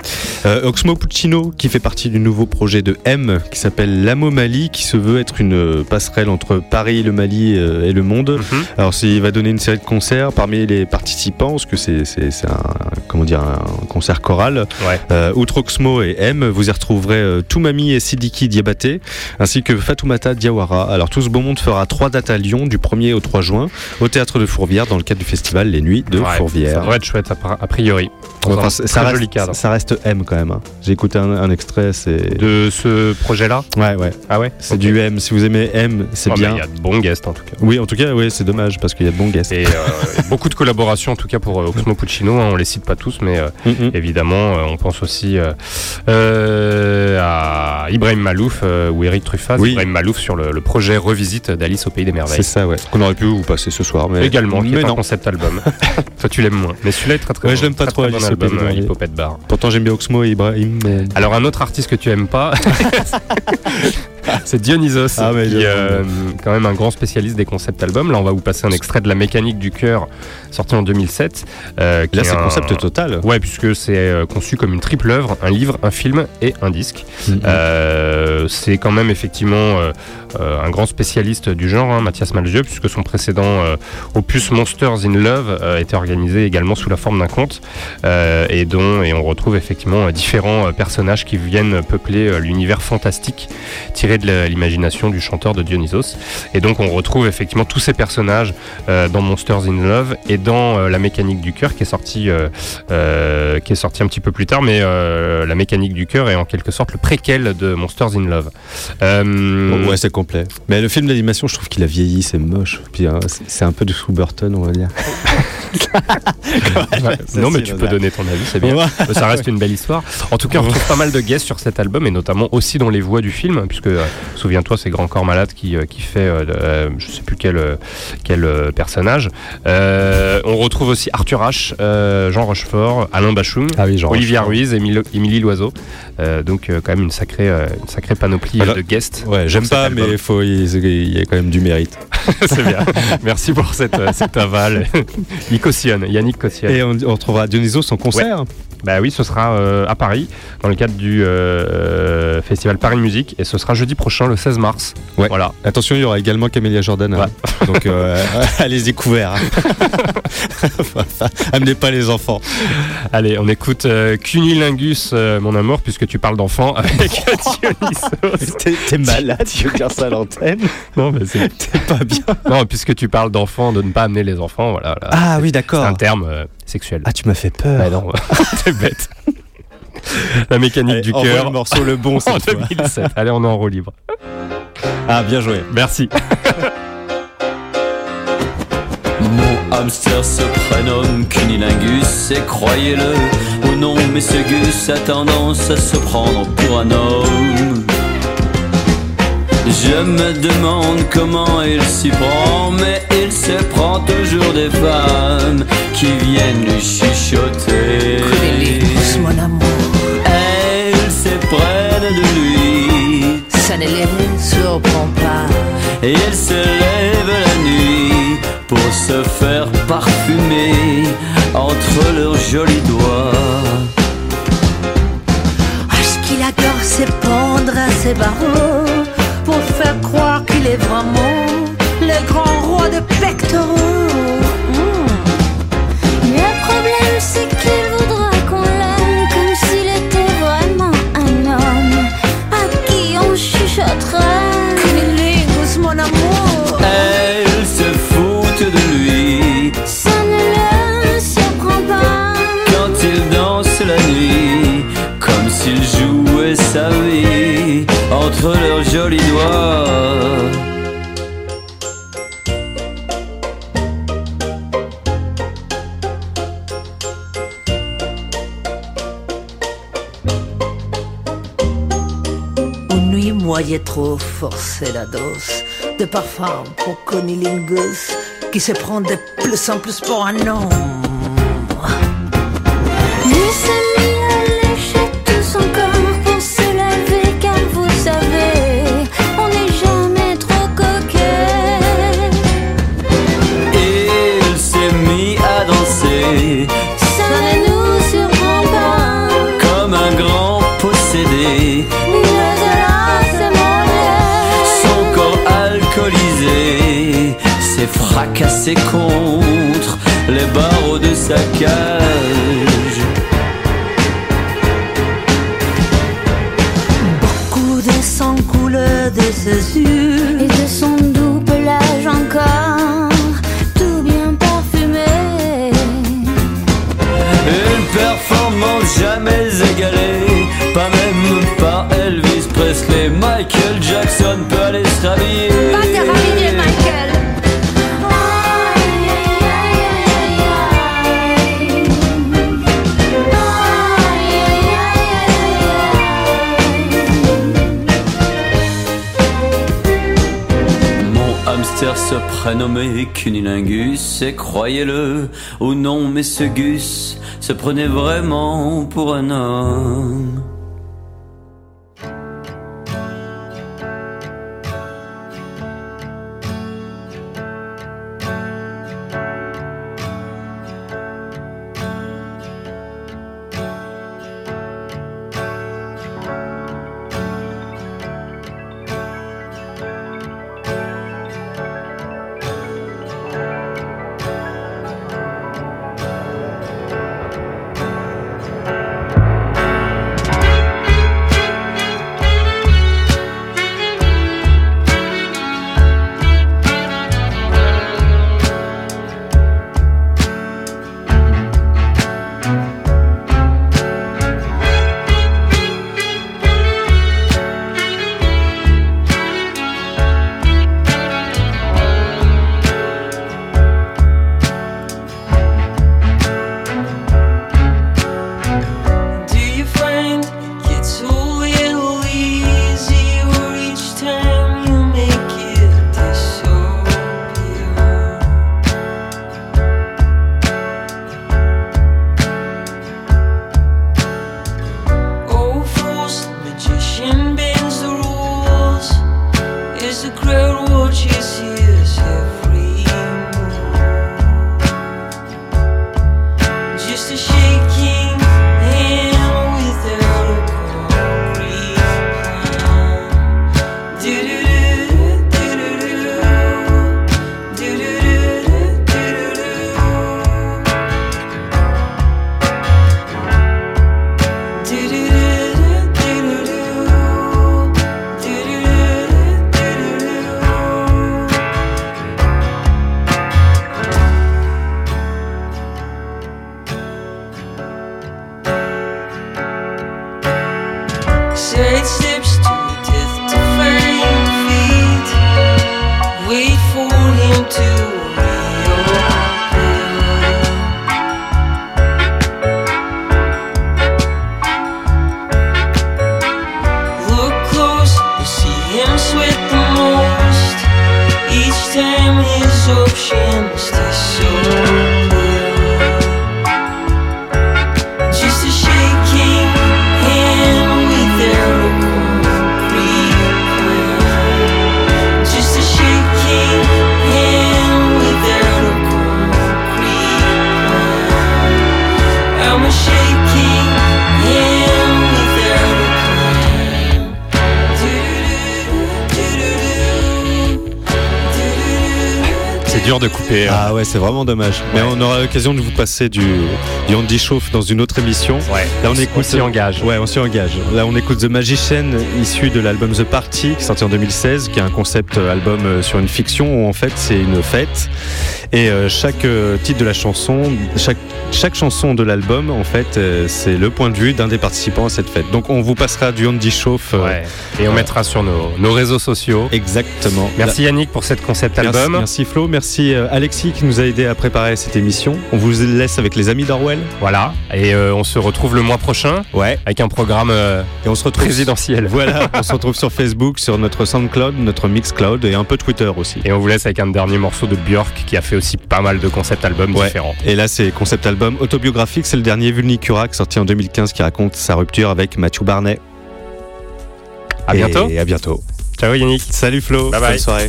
Euh, Oxmo Puccino, qui fait partie du nouveau projet de M, qui s'appelle l'Amo Mali, qui se veut être une euh, passerelle entre Paris, le Mali euh, et le monde. Mhm. Alors, il va donner une série de concerts parmi les participants, parce que c'est un, comment dire, un concert choral. Ouais. Euh, outre Oxmo et M, vous y retrouverez Toumami et Sidiki Diabaté, ainsi que Fatoumata Diawara. Alors, tout ce beau monde fera trois dates à Lyon, du 1er au 3 juin, au théâtre de Fourvière, dans le cadre du festival Les Nuits de Ouais, Fourvière. Ça devrait être chouette a, a priori. Dans Enfin, un ça, très reste, joli cadre. ça reste M quand même. hein. J'ai écouté un, un extrait, c'est. De ce projet-là Ouais, ouais. Ah ouais C'est du M. Si vous aimez M, c'est Oh, bien. Il y a de bons guests en tout cas. Oui, en tout cas, oui, c'est dommage parce qu'il y a de bons guests. Et euh, beaucoup de collaborations en tout cas pour euh, Oxmo Puccino, hein, on les cite pas tous, mais euh, Mhm. évidemment euh, on pense aussi à Ibrahim Malouf ou Eric Truffaz, Oui. Ibrahim Malouf sur le, le projet Revisite d'Alice au Pays des C'est Merveilles. ça, ouais. Qu'on aurait pu vous passer ce soir, mais. Également, qui mais est un non. concept album. Toi tu l'aimes moins, mais celui-là est très très Ouais, bon. je l'aime pas Très, trop, très bon album, des Merveilles. Hippopète Bar. Pourtant, j'aime bien Oxmo et Ibrahim. mais- Alors un autre artiste que tu aimes pas, c'est Dionysos, Ah, mais qui est je- quand même un grand spécialiste des concept albums. Là, on va vous passer un extrait de La mécanique du cœur, sorti en 2007. euh, Là, est c'est un- concept total. Ouais, puisque c'est euh, conçu comme une triple œuvre, un livre, un film et un disque. Mhm. Euh, c'est quand même effectivement euh, euh, un grand spécialiste du genre, hein, Mathias Malzieu, puisque son précédent euh, opus Monsters in Love euh, était organisé également sous la forme d'un conte, euh, et dont et on retrouve effectivement euh, différents euh, personnages qui viennent peupler euh, l'univers fantastique tiré de l'imagination du chanteur de Dionysos. Et donc on retrouve effectivement tous ces personnages euh, dans Monsters in Love et dans euh, La mécanique du cœur qui est sorti euh, euh, qui est sorti un petit peu plus tard, mais euh, La mécanique du cœur est en quelque sorte le préquel de Monsters in Love. Euh, Oh, ouais, c'est complet. Mais le film d'animation, je trouve qu'il a vieilli, c'est moche. Puis hein, c'est un peu du Sue Burton, on va dire. Non, mais tu peux donner ton avis, c'est bien. Mais Ça reste une belle histoire. En tout cas, on retrouve pas mal de guests sur cet album et notamment aussi dans les voix du film, puisque euh, souviens-toi, c'est Grand Corps Malade qui, euh, qui fait, euh, euh, je sais plus quel, euh, quel euh, personnage. Euh, on retrouve aussi Arthur H, euh, Jean Rochefort, Alain Bachung, Ah oui, genre. Olivia Ruiz, Émile- Émilie Loiseau. Euh, donc, euh, quand même une sacrée, euh, une sacrée panoplie Alors, euh, de guests. Ouais, j'aime pas, album. mais faut, il y a quand même du mérite. c'est bien. Merci pour cette, euh, cet aval. Yannick cautionne. Et on, on retrouvera Dionysos en concert. Bah oui, ce sera euh, à Paris, dans le cadre du euh, festival Paris Musique, et ce sera jeudi prochain, le 16 mars. Ouais. Voilà. Attention, il y aura également Camélia Jordan. hein. Donc, euh, allez-y couverts. Amenez pas les enfants. Allez, on écoute euh, Cunilingus, euh, mon amour, puisque tu parles d'enfants, avec Dionysos. T'es malade, tu veux dire ça à l'antenne Non, mais c'est T'es pas bien. non, puisque tu parles d'enfants, de ne pas amener les enfants, voilà. voilà. Ah oui, C'est d'accord. un terme euh, sexuel. Ah, tu m'as fait peur. Bah non, t'es bête. La mécanique Allez, du cœur. le morceau le bon fois. 2007. Allez, on est en roue libre. Ah, bien joué. Merci. Mon hamster se prénomme Cunilingus et croyez-le ou non, mais ce gus a tendance à se prendre pour un homme. Je me demande comment il s'y prend, mais il se prend toujours des femmes qui viennent lui chuchoter. Mon amour, Elles s'éprennent de lui ça ne les surprend pas. et ils se lèvent la nuit pour se faire parfumer entre leurs jolis doigts. Ah, ce qu'il adore, c'est pendre à ses barreaux? Faire croire qu'il est vraiment le grand roi de pectoraux. Hmm. Le problème c'est qu'il voudra qu'on l'aime comme s'il était vraiment un homme à qui on chuchoterait. Cunilingus, mon amour. Elles se foutent de lui Ça ne le surprend pas. quand il danse la nuit, comme s'il jouait sa vie entre leurs jolis doigts. Une trop forcé la dose de parfum pour Cunilingus qui se prend de plus en plus pour un homme. fracassé contre les barreaux de sa cage. Beaucoup de sang coule de ses yeux et de son doux pelage encore. Tout bien parfumé Une performance Jamais égalée, pas même par Elvis Presley, Michael Jackson peut aller se. Prénommait Cunilingus et croyez-le ou non, mais ce Gus se prenait vraiment pour un homme. C'est vraiment dommage. Mais on aura l'occasion de vous passer du, du Andy Chauffe dans une autre émission. Là, on, écoute. s'y engage. Ouais, on s'y engage. Là, on écoute The Magician, issu de l'album The Party, qui est sorti en 2016, qui est un concept euh, album euh, sur une fiction où en fait c'est une fête. Et euh, chaque euh, titre de la chanson, chaque, chaque chanson de l'album, en fait, euh, c'est le point de vue d'un des participants à cette fête. Donc, on vous passera du Andy Chauffe. euh, Ouais. Et on euh, mettra sur nos, nos réseaux sociaux. Exactement. Merci Yannick pour cette concept Merci, album. Merci Flo, merci euh, Alexis qui nous a aidé à préparer cette émission. On vous laisse avec les amis d'Orwell. Voilà. Et euh, on se retrouve le mois prochain. Ouais. Avec un programme euh, Et on se retrouve présidentiel. Voilà, on se retrouve sur Facebook, sur notre SoundCloud, notre Mixcloud et un peu Twitter aussi. Et on vous laisse avec un dernier morceau de Björk qui a fait aussi pas mal de concept albums Ouais. différents. Et là, c'est concept album autobiographique. C'est le dernier Vulnicurac sorti en 2015 qui raconte sa rupture avec Matthew Barnet. À bientôt. Et à bientôt. Ciao Yannick. Salut Flo. Bye bye. Bonne soirée.